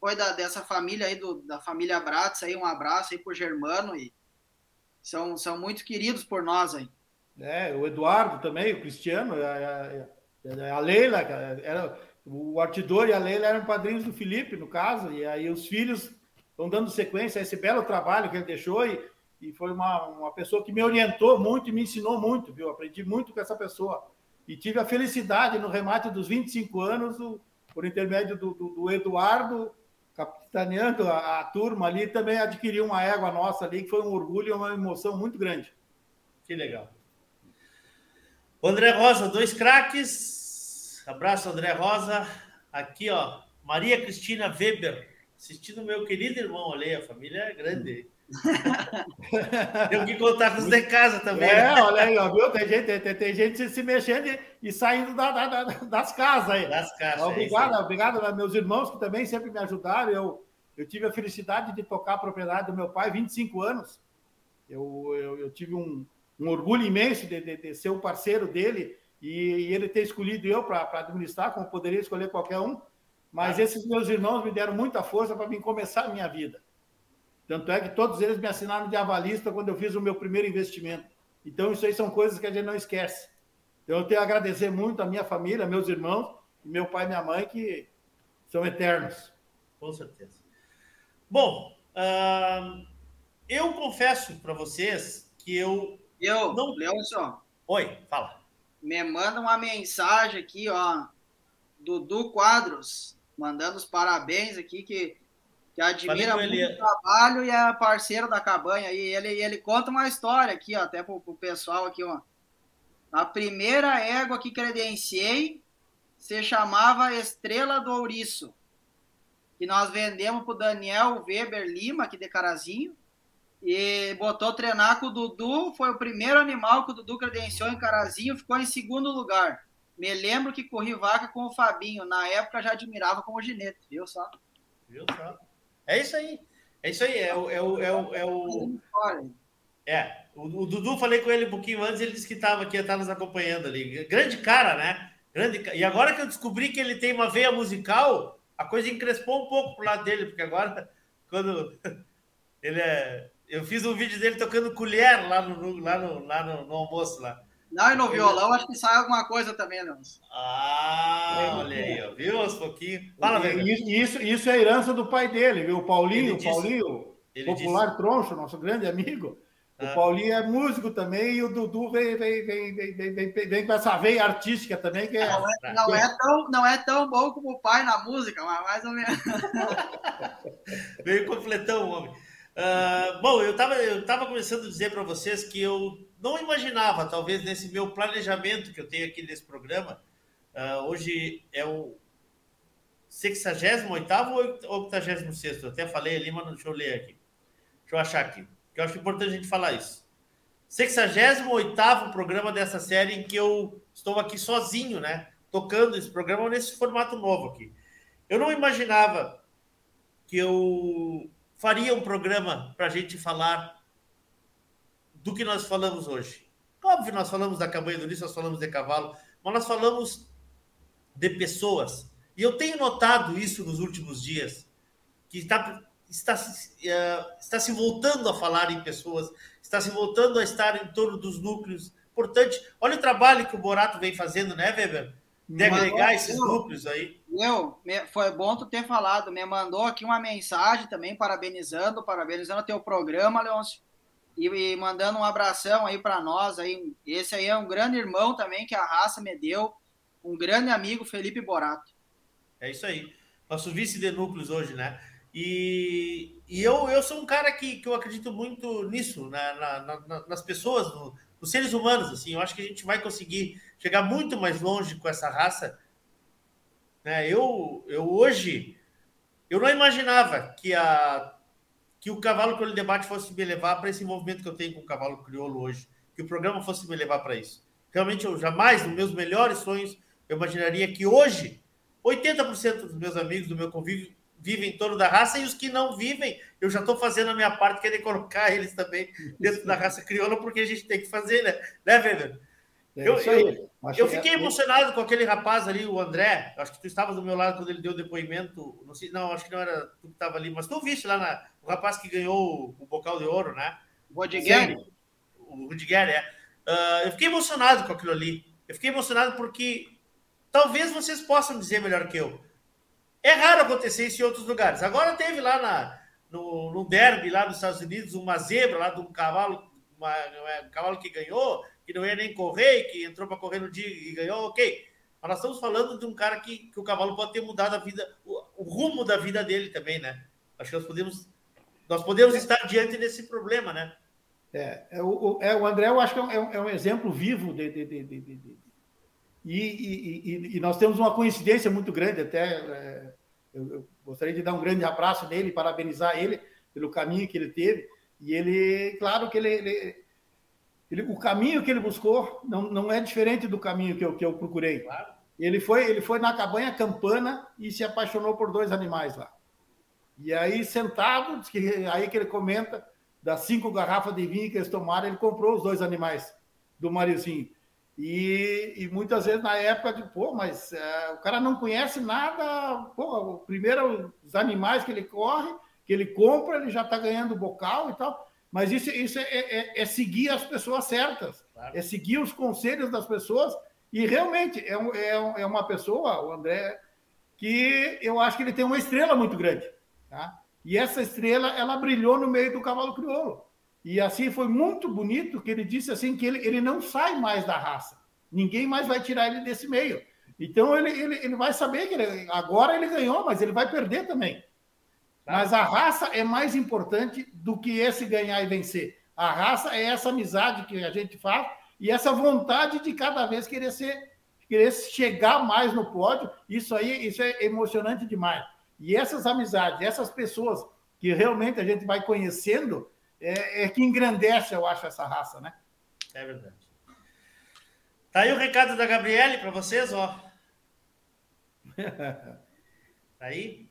foi da, dessa família aí, do, da família Bratz aí, um abraço aí pro Germano e são, são muito queridos por nós aí. É, o Eduardo também, o Cristiano, a, a, a Leila, era, o Artidor e a Leila eram padrinhos do Felipe, no caso, e aí os filhos estão dando sequência a esse belo trabalho que ele deixou, e, e foi uma, uma pessoa que me orientou muito e me ensinou muito, viu? Aprendi muito com essa pessoa. E tive a felicidade, no remate dos 25 anos, o, por intermédio do, do, do Eduardo, capitaneando a, a turma ali, também adquiriu uma égua nossa ali, que foi um orgulho e uma emoção muito grande. Que legal. O André Rosa, dois craques. Abraço, André Rosa. Aqui, ó, Maria Cristina Weber, assistindo meu querido irmão. Olha a família é grande. Tem que contar com os de casa também. É, né? olha aí, ó, viu? Tem gente, tem, tem gente se mexendo e, e saindo da- da- da- das casas aí. Das caixas. obrigado, é obrigado aos meus irmãos que também sempre me ajudaram. Eu, eu tive a felicidade de tocar a propriedade do meu pai 25 anos. Eu, eu, eu tive um, um orgulho imenso de, de, de ser o parceiro dele e, e ele ter escolhido eu para administrar, como poderia escolher qualquer um. Mas Ah. esses meus irmãos me deram muita força para mim começar a minha vida. Tanto é que todos eles me assinaram de avalista quando eu fiz o meu primeiro investimento. Então, isso aí são coisas que a gente não esquece. Então, eu tenho a agradecer muito a minha família, meus irmãos, e meu pai e minha mãe, que são eternos. Com certeza. Bom, ahn, eu confesso para vocês que eu. Eu, Não- Leonson, Oi, fala. me manda uma mensagem aqui, ó, Dudu Quadros, mandando os parabéns aqui, que, que admira muito ele- o trabalho e é parceiro da cabanha aí. Ele, ele conta uma história aqui, ó, até pro, pro pessoal aqui, ó. A primeira égua que credenciei se chamava Estrela do Ouriço, que nós vendemos pro Daniel Weber Lima, aqui de Carazinho, e botou treinar com o Dudu, foi o primeiro animal que o Dudu credenciou em Carazinho, ficou em segundo lugar. Me lembro que corri vaca com o Fabinho, na época já admirava como ginete, viu só? Viu só? É isso aí. É isso aí, é o. É o, é o, é, o... é o, o, Dudu, falei com ele um pouquinho antes, ele disse que estava aqui, estava nos acompanhando ali. Grande cara, né? Grande, e agora que eu descobri que ele tem uma veia musical, a coisa encrespou um pouco pro lado dele, porque agora, quando ele é. Eu fiz um vídeo dele tocando colher lá no, lá no, lá no, no almoço lá. Não, e no violão acho que sai alguma coisa também, não. Ah, olha aí, ó, viu uns pouquinhos. Fala, velho. Isso, isso, isso é herança do pai dele, viu? O Paulinho, o Paulinho, popular disse... troncho, nosso grande amigo. O ah. Paulinho é músico também e o Dudu vem, vem, vem, vem, vem, vem, vem com essa veia artística também. Que é, não, é, não, é tão, não é tão bom como o pai na música, mas mais ou menos. Veio completão o homem. Uh, bom, eu estava eu tava começando a dizer para vocês que eu não imaginava, talvez nesse meu planejamento que eu tenho aqui nesse programa, uh, hoje é o 68 ou 86? Eu até falei ali, mas deixa eu ler aqui. Deixa eu achar aqui, que eu acho importante a gente falar isso. 68 programa dessa série em que eu estou aqui sozinho, né? Tocando esse programa nesse formato novo aqui. Eu não imaginava que eu faria um programa para a gente falar do que nós falamos hoje. Óbvio, nós falamos da campanha do Ulisses, nós falamos de cavalo, mas nós falamos de pessoas. E eu tenho notado isso nos últimos dias, que está, está, uh, está se voltando a falar em pessoas, está se voltando a estar em torno dos núcleos. Importante. Olha o trabalho que o Borato vem fazendo, né, Weber? De agregar esses núcleos aí. Eu, foi bom tu ter falado. Me mandou aqui uma mensagem também, parabenizando, parabenizando o teu programa, Leôncio e, mandando um abração aí para nós. Aí. Esse aí é um grande irmão também que a raça me deu, um grande amigo, Felipe Borato. É isso aí. Nosso vice de núcleos hoje, né? E, e eu, eu sou um cara que, que eu acredito muito nisso, na, na, na, nas pessoas, no, nos seres humanos. Assim, eu acho que a gente vai conseguir chegar muito mais longe com essa raça. Né? Eu, eu hoje, eu não imaginava que a que o cavalo crioulo debate fosse me levar para esse envolvimento que eu tenho com o cavalo crioulo hoje, que o programa fosse me levar para isso. Realmente, eu jamais, nos meus melhores sonhos, eu imaginaria que hoje 80% dos meus amigos do meu convívio vivem em torno da raça e os que não vivem, eu já estou fazendo a minha parte, querer colocar eles também dentro da raça crioula, porque a gente tem que fazer, né, né Weber? É eu, eu, eu, fiquei é... emocionado com aquele rapaz ali, o André. Acho que tu estavas do meu lado quando ele deu o depoimento. Não, sei, não acho que não era tu que estava ali, mas tu viste lá na, o rapaz que ganhou o bocal de ouro, né? O Rodiguer. O Rodiguer, é. Uh, eu fiquei emocionado com aquilo ali. Eu fiquei emocionado porque talvez vocês possam dizer melhor que eu. É raro acontecer isso em outros lugares. Agora teve lá na, no, no derby lá nos Estados Unidos uma zebra lá de um cavalo, uma, um cavalo que ganhou que não ia nem correr, que entrou para correr no dia e ganhou, ok. Mas nós estamos falando de um cara que, que o cavalo pode ter mudado a vida, o, o, rumo da vida dele também, né? Acho que nós podemos, nós podemos estar diante desse problema, né? É, é, o, é, o André, eu acho que é um, é um exemplo vivo de, de, de, de, de e, e, e, e, nós temos uma coincidência muito grande, até é, eu, eu, gostaria de dar um grande abraço nele, parabenizar ele pelo caminho que ele teve. E ele, claro que ele, ele ele, o caminho que ele buscou não, não é diferente do caminho que eu, que eu procurei. Claro. Ele foi, ele foi na cabanha campana e se apaixonou por dois animais lá. E aí, sentado, que, aí que ele comenta das cinco garrafas de vinho que eles tomaram, ele comprou os dois animais do Mariozinho. E, e muitas vezes na época de, pô, mas é, o cara não conhece nada, pô, primeiro os animais que ele corre, que ele compra, ele já está ganhando bocal e tal. Mas isso, isso é, é, é seguir as pessoas certas, claro. é seguir os conselhos das pessoas. E realmente é, é, é uma pessoa, o André, que eu acho que ele tem uma estrela muito grande. Tá? E essa estrela, ela brilhou no meio do cavalo crioulo. E assim foi muito bonito que ele disse assim que ele, ele não sai mais da raça. Ninguém mais vai tirar ele desse meio. Então ele, ele, ele vai saber que ele, agora ele ganhou, mas ele vai perder também. Tá. Mas a raça é mais importante do que esse ganhar e vencer. A raça é essa amizade que a gente faz e essa vontade de cada vez querer ser, querer chegar mais no pódio. Isso aí, isso é emocionante demais. E essas amizades, essas pessoas que realmente a gente vai conhecendo, é, é que engrandece, eu acho, essa raça, né? É verdade. Tá aí o recado da Gabriele para vocês, ó. tá aí?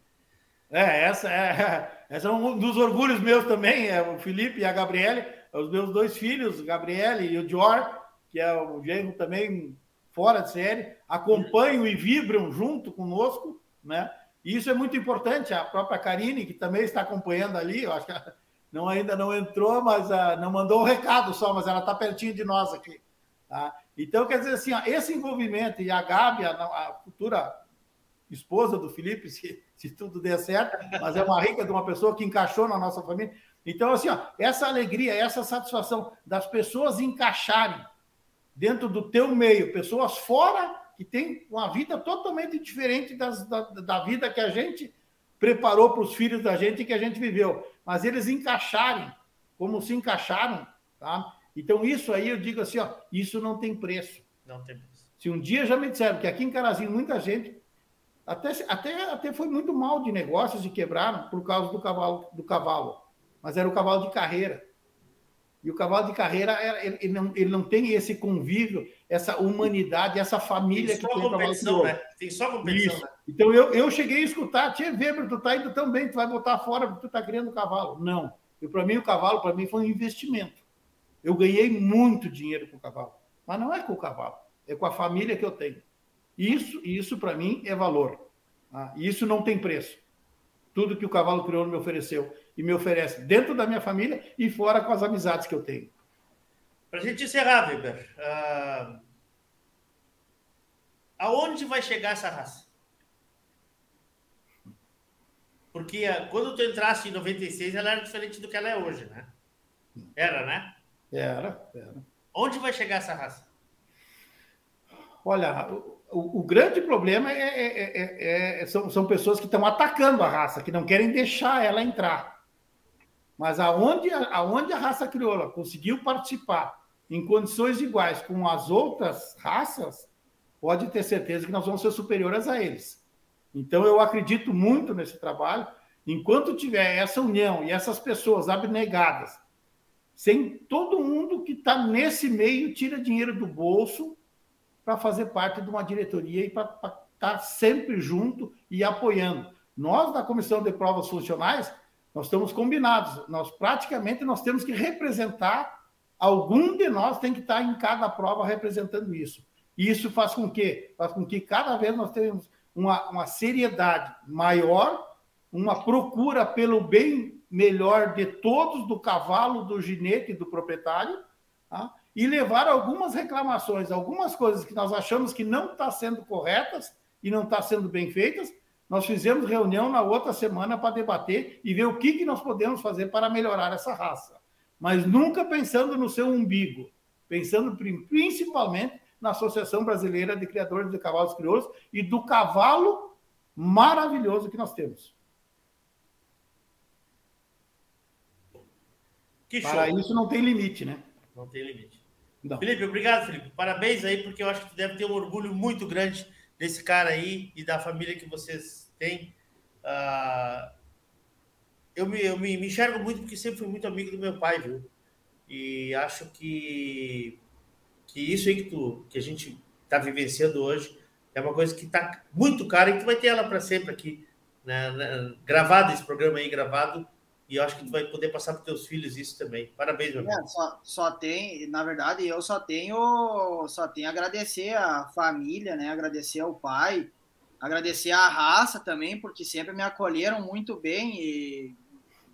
É, essa é, Esse é um dos orgulhos meus também, é o Felipe e a Gabriele, os meus dois filhos, Gabriele e o Dior, que é o genro também fora de série, acompanham e vibram junto conosco, né? E isso é muito importante. A própria Karine, que também está acompanhando ali, eu acho que ela não, ainda não entrou, mas uh, não mandou o um recado só, mas ela está pertinho de nós aqui. Tá? Então, quer dizer assim, ó, esse envolvimento, e a Gabi, a, a futura esposa do Felipe, se, se, tudo der certo, mas é uma rica de uma pessoa que encaixou na nossa família. Então, assim, ó, essa alegria, essa satisfação das pessoas encaixarem dentro do teu meio, pessoas fora que têm uma vida totalmente diferente das, da, da vida que a gente preparou para os filhos da gente e que a gente viveu, mas eles encaixarem como se encaixaram, tá? Então, isso aí eu digo assim, ó, isso não tem preço. Não tem preço. Se um dia já me disseram que aqui em Carazinho muita gente até, até, até foi muito mal de negócios e quebraram por causa do cavalo, do cavalo. Mas era o cavalo de carreira. E o cavalo de carreira, ele, ele, não, ele não tem esse convívio, essa humanidade, essa família tem que tem o cavalo de né? Tem só competição, né? Então eu, eu cheguei a escutar, Tia Weber, tu tá indo tão bem, tu vai botar fora porque tu tá criando cavalo. Não. E para mim o cavalo, para mim, foi um investimento. Eu ganhei muito dinheiro com o cavalo. Mas não é com o cavalo, é com a família que eu tenho. Isso, isso para mim é valor. Tá? Isso não tem preço. Tudo que o cavalo crioulo me ofereceu e me oferece dentro da minha família e fora com as amizades que eu tenho. Para a gente encerrar, Weber, uh... aonde vai chegar essa raça? Porque uh, quando tu entraste em 96, ela era diferente do que ela é hoje, né? Era, né? Era, era. Onde vai chegar essa raça? Olha, o, o, grande problema é, é, é, é, são, são pessoas que estão atacando a raça, que não querem deixar ela entrar. Mas aonde, aonde a raça crioula conseguiu participar em condições iguais com as outras raças, pode ter certeza que nós vamos ser superiores a eles. Então, eu acredito muito nesse trabalho. Enquanto tiver essa união e essas pessoas abnegadas, sem todo mundo que está nesse meio tira dinheiro do bolso para fazer parte de uma diretoria e para estar sempre junto e apoiando. Nós, da Comissão de Provas Funcionais, nós estamos combinados. Nós praticamente nós temos que representar, algum de nós tem que estar em cada prova representando isso. E isso faz com que, faz com que cada vez nós tenhamos uma, uma seriedade maior, uma procura pelo bem melhor de todos, do cavalo, do ginete do proprietário, tá? E levar algumas reclamações, algumas coisas que nós achamos que não estão tá sendo corretas e não estão tá sendo bem feitas. Nós fizemos reunião na outra semana para debater e ver o que, que nós podemos fazer para melhorar essa raça. Mas nunca pensando no seu umbigo, pensando principalmente na Associação Brasileira de Criadores de Cavalos Crioulos e do cavalo maravilhoso que nós temos. Que Para isso não tem limite, né? Não tem limite. Não. Felipe, obrigado, Felipe. Parabéns aí, porque eu acho que tu deve ter um orgulho muito grande desse cara aí e da família que vocês têm. Uh, eu me, eu me, me enxergo muito porque sempre fui muito amigo do meu pai, viu? E acho que, que isso aí que, tu, que a gente está vivenciando hoje é uma coisa que está muito cara e tu vai ter ela para sempre aqui, né, gravado, esse programa aí gravado e eu acho que tu vai poder passar para teus filhos isso também. Parabéns, meu amigo. É, só, só tem, na verdade, eu só tenho, só tenho agradecer a família, né? Agradecer ao pai, agradecer a raça também, porque sempre me acolheram muito bem e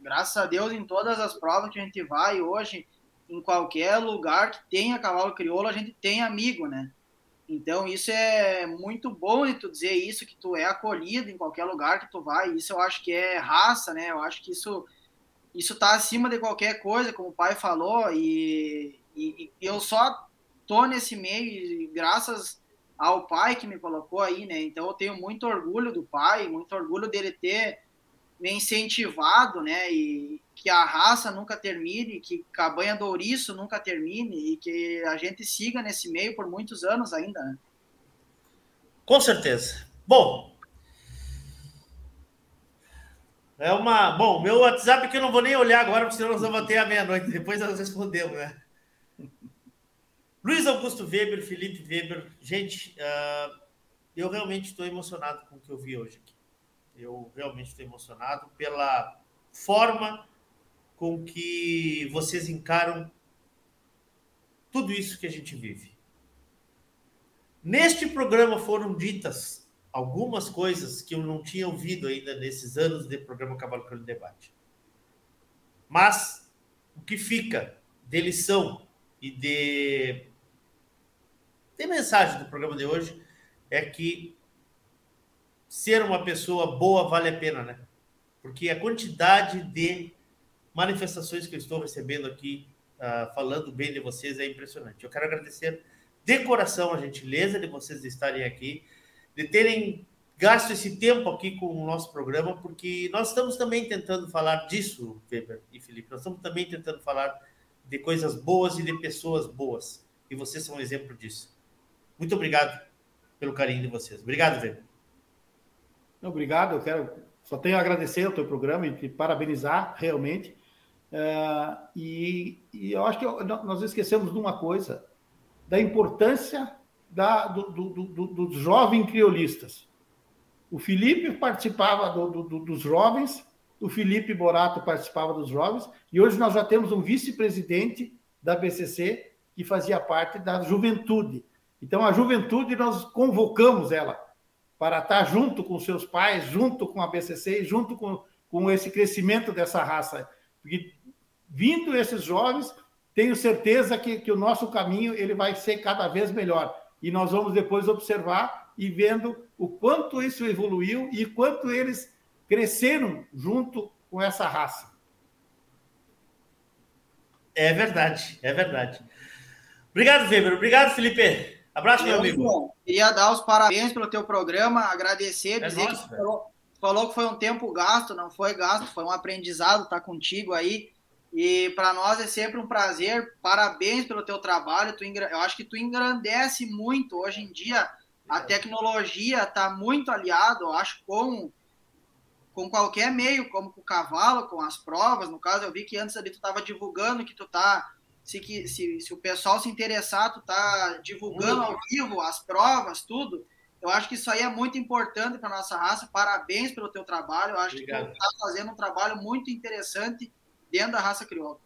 graças a Deus em todas as provas que a gente vai hoje, em qualquer lugar que tenha cavalo crioulo, a gente tem amigo, né? Então isso é muito bom de tu dizer isso, que tu é acolhido em qualquer lugar que tu vai. Isso eu acho que é raça, né? Eu acho que isso isso está acima de qualquer coisa, como o pai falou, e, e, e, eu só tô nesse meio graças ao pai que me colocou aí, né? Então eu tenho muito orgulho do pai, muito orgulho dele ter me incentivado, né? E que a raça nunca termine, que a banha do ouriço nunca termine e que a gente siga nesse meio por muitos anos ainda, né? Com certeza. Bom, é uma. Bom, meu WhatsApp que eu não vou nem olhar agora, porque senão nós vamos até a meia-noite. Depois nós respondemos, né? Luiz Augusto Weber, Felipe Weber. Gente, uh, eu realmente estou emocionado com o que eu vi hoje aqui. Eu realmente estou emocionado pela, forma com que vocês encaram tudo isso que a gente vive. Neste programa foram ditas algumas coisas que eu não tinha ouvido ainda nesses anos de programa Cavalo Crânio Debate. Mas o que fica de lição e de, de mensagem do programa de hoje é que ser uma pessoa boa vale a pena, né? Porque a quantidade de manifestações que eu estou recebendo aqui, uh, falando bem de vocês, é impressionante. Eu quero agradecer de coração a gentileza de vocês estarem aqui, de terem gasto esse tempo aqui com o nosso programa, porque nós estamos também tentando falar disso, Weber e Felipe. Nós estamos também tentando falar de coisas boas e de pessoas boas. E vocês são um exemplo disso. Muito obrigado pelo carinho de vocês. Obrigado, Weber. Obrigado, eu quero só tenho a agradecer o teu programa e te parabenizar realmente. Uh, e, e, eu acho que nós esquecemos de uma coisa: da importância da, do, do, do, dos jovens criolistas. O Felipe participava dos jovens, o Felipe Borato participava dos jovens, e hoje nós já temos um vice-presidente da BCC que fazia parte da juventude. Então, a juventude, nós convocamos ela para estar junto com seus pais, junto com a BCC, junto com, com esse crescimento dessa raça. Porque, vindo esses jovens, tenho certeza que, que o nosso caminho ele vai ser cada vez melhor. E nós vamos depois observar e vendo o quanto isso evoluiu e quanto eles cresceram junto com essa raça. É verdade, é verdade. Obrigado, Weber. Obrigado, Felipe. Abraço, meu amigo. Queria dar os parabéns pelo teu programa, agradecer, é dizer nosso, que falou, falou, que foi um tempo gasto, não foi gasto, foi um aprendizado estar contigo aí. E para nós é sempre um prazer. Parabéns pelo teu trabalho. Tu, eu acho que tu engrandece muito. Hoje em dia, a tecnologia está muito aliado, eu acho, com, com qualquer meio, como com o cavalo, com as provas. No caso, eu vi que antes ali tu estava divulgando que tu tá. Se, que, se, se o pessoal se interessar, tu tá divulgando ao vivo as provas, tudo. Eu acho que isso aí é muito importante para nossa raça. Parabéns pelo teu trabalho. Eu acho Obrigado. que tu está fazendo um trabalho muito interessante dentro da raça crioula.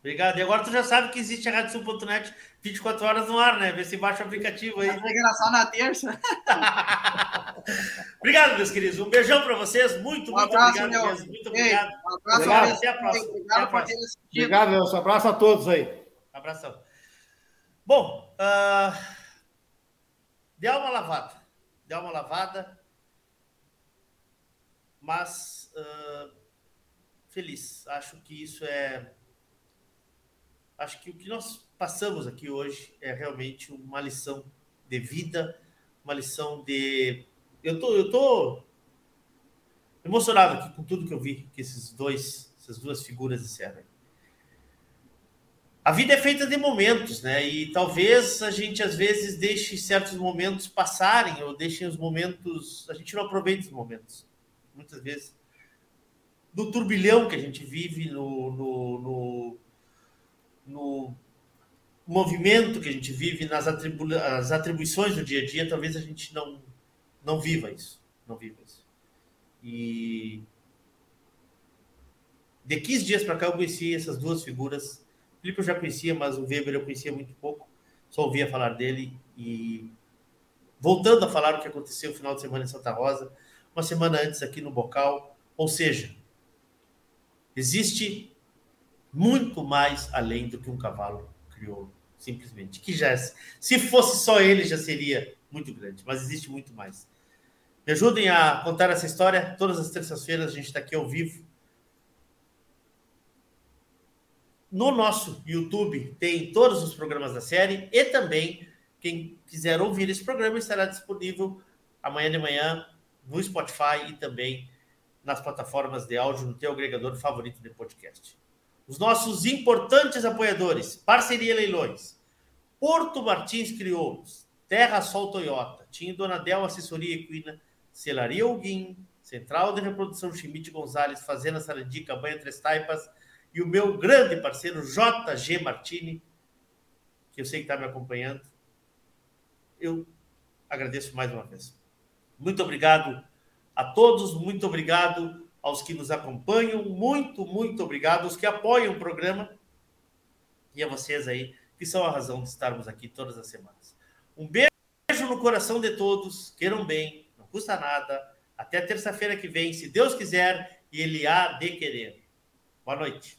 Obrigado. E agora tu já sabe que existe a RadioSul.net 24 horas no ar, né? Vê se baixa o aplicativo aí. Vai só na terça. obrigado, meus queridos. Um beijão para vocês. Muito, um muito abraço, obrigado meu. mesmo. Muito obrigado. um abraço. Obrigado. Até a próxima. Obrigado, Até a próxima. obrigado. Um abraço a todos aí. Abração. Bom, uh... deu uma lavada. Deu uma lavada. Mas... Uh feliz. Acho que isso é. Acho que o que nós passamos aqui hoje é realmente uma lição de vida, uma lição de. Eu tô, eu tô emocionado aqui com tudo que eu vi que esses dois, essas duas figuras disseram. A vida é feita de momentos, né? E talvez a gente às vezes deixe certos momentos passarem ou deixe os momentos, a gente não aproveita os momentos. Muitas vezes do turbilhão que a gente vive, no, no, no, no movimento que a gente vive, nas atribu as atribuições do dia a dia, talvez a gente não, não viva isso. Não viva isso. E de 15 dias para cá eu conheci essas duas figuras. O Felipe eu já conhecia, mas o Weber eu conhecia muito pouco. Só ouvia falar dele. E voltando a falar o que aconteceu no final de semana em Santa Rosa, uma semana antes aqui no Bocal. Ou seja, Existe muito mais além do que um cavalo crioulo, simplesmente. Que já, se fosse só ele, já seria muito grande, mas existe muito mais. Me ajudem a contar essa história. Todas as terças-feiras a gente está aqui ao vivo. No nosso YouTube tem todos os programas da série e também quem quiser ouvir esse programa estará disponível amanhã de manhã no Spotify e também nas plataformas de áudio no teu agregador favorito de podcast. Os nossos importantes apoiadores, Parceria Leilões, Porto Martins Crioulos, Terra Sol Toyota, Tinho Donadel Assessoria Equina, Celaria Alguim, Central de Reprodução Schmidt Gonzalez, Fazenda Sarandica, Banha Três Taipas e o meu grande parceiro JG Martini, que eu sei que está me acompanhando. Eu agradeço mais uma vez. Muito obrigado a todos, muito obrigado aos que nos acompanham, muito, muito obrigado, aos que apoiam o programa e a vocês aí, que são a razão de estarmos aqui todas as semanas. Um beijo no coração de todos, queiram bem, não custa nada. Até terça-feira que vem, se Deus quiser e Ele há de querer. Boa noite.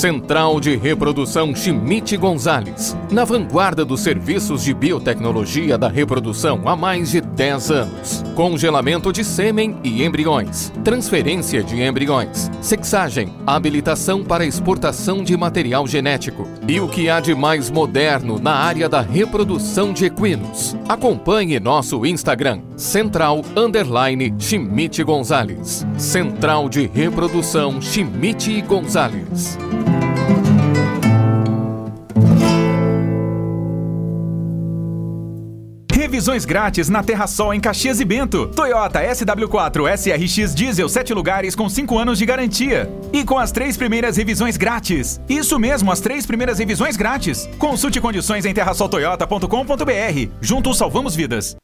Central de Reprodução Schmidt Gonzalez, na vanguarda dos serviços de biotecnologia da reprodução há mais de 10 anos. Congelamento de sêmen e embriões, transferência de embriões, sexagem, habilitação para exportação de material genético e o que há de mais moderno na área da reprodução de equinos. Acompanhe nosso Instagram, Central Underline Gonzalez. Central de Reprodução Schmidt Gonzalez. Revisões grátis na Terra Sol em Caxias e Bento. Toyota SW4 SRX Diesel 7 lugares com 5 anos de garantia. E com as três primeiras revisões grátis. Isso mesmo, as três primeiras revisões grátis. Consulte condições em terrasoltoyota.com.br. Juntos salvamos vidas.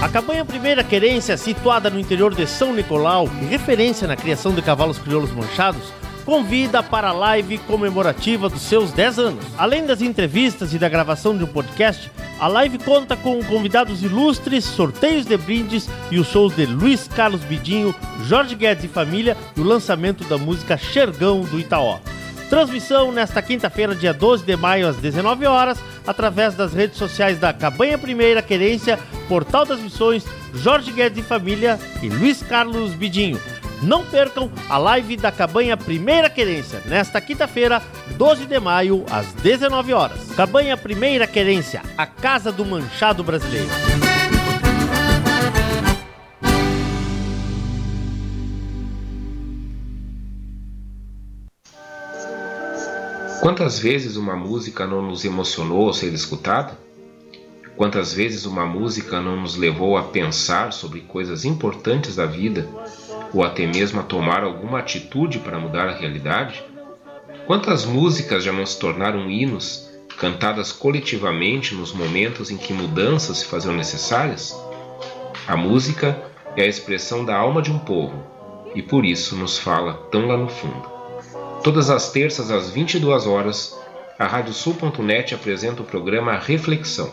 A Cabanha Primeira Querência, situada no interior de São Nicolau e referência na criação de cavalos crioulos manchados, convida para a live comemorativa dos seus 10 anos. Além das entrevistas e da gravação de um podcast, a live conta com convidados ilustres, sorteios de brindes e os shows de Luiz Carlos Bidinho, Jorge Guedes e família e o lançamento da música Xergão do Itaó. Transmissão nesta quinta-feira, dia 12 de maio, às 19 horas, através das redes sociais da Cabanha Primeira Querência, Portal das Missões, Jorge Guedes e Família e Luiz Carlos Bidinho. Não percam a live da Cabanha Primeira Querência, nesta quinta-feira, 12 de maio, às 19 horas. Cabanha Primeira Querência, a casa do manchado brasileiro. Quantas vezes uma música não nos emocionou ao ser escutada? Quantas vezes uma música não nos levou a pensar sobre coisas importantes da vida ou até mesmo a tomar alguma atitude para mudar a realidade? Quantas músicas já não se tornaram hinos, cantadas coletivamente nos momentos em que mudanças se faziam necessárias? A música é a expressão da alma de um povo e por isso nos fala tão lá no fundo. Todas as terças às 22 horas, a radiosul.net apresenta o programa Reflexão,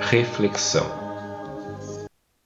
Reflexão.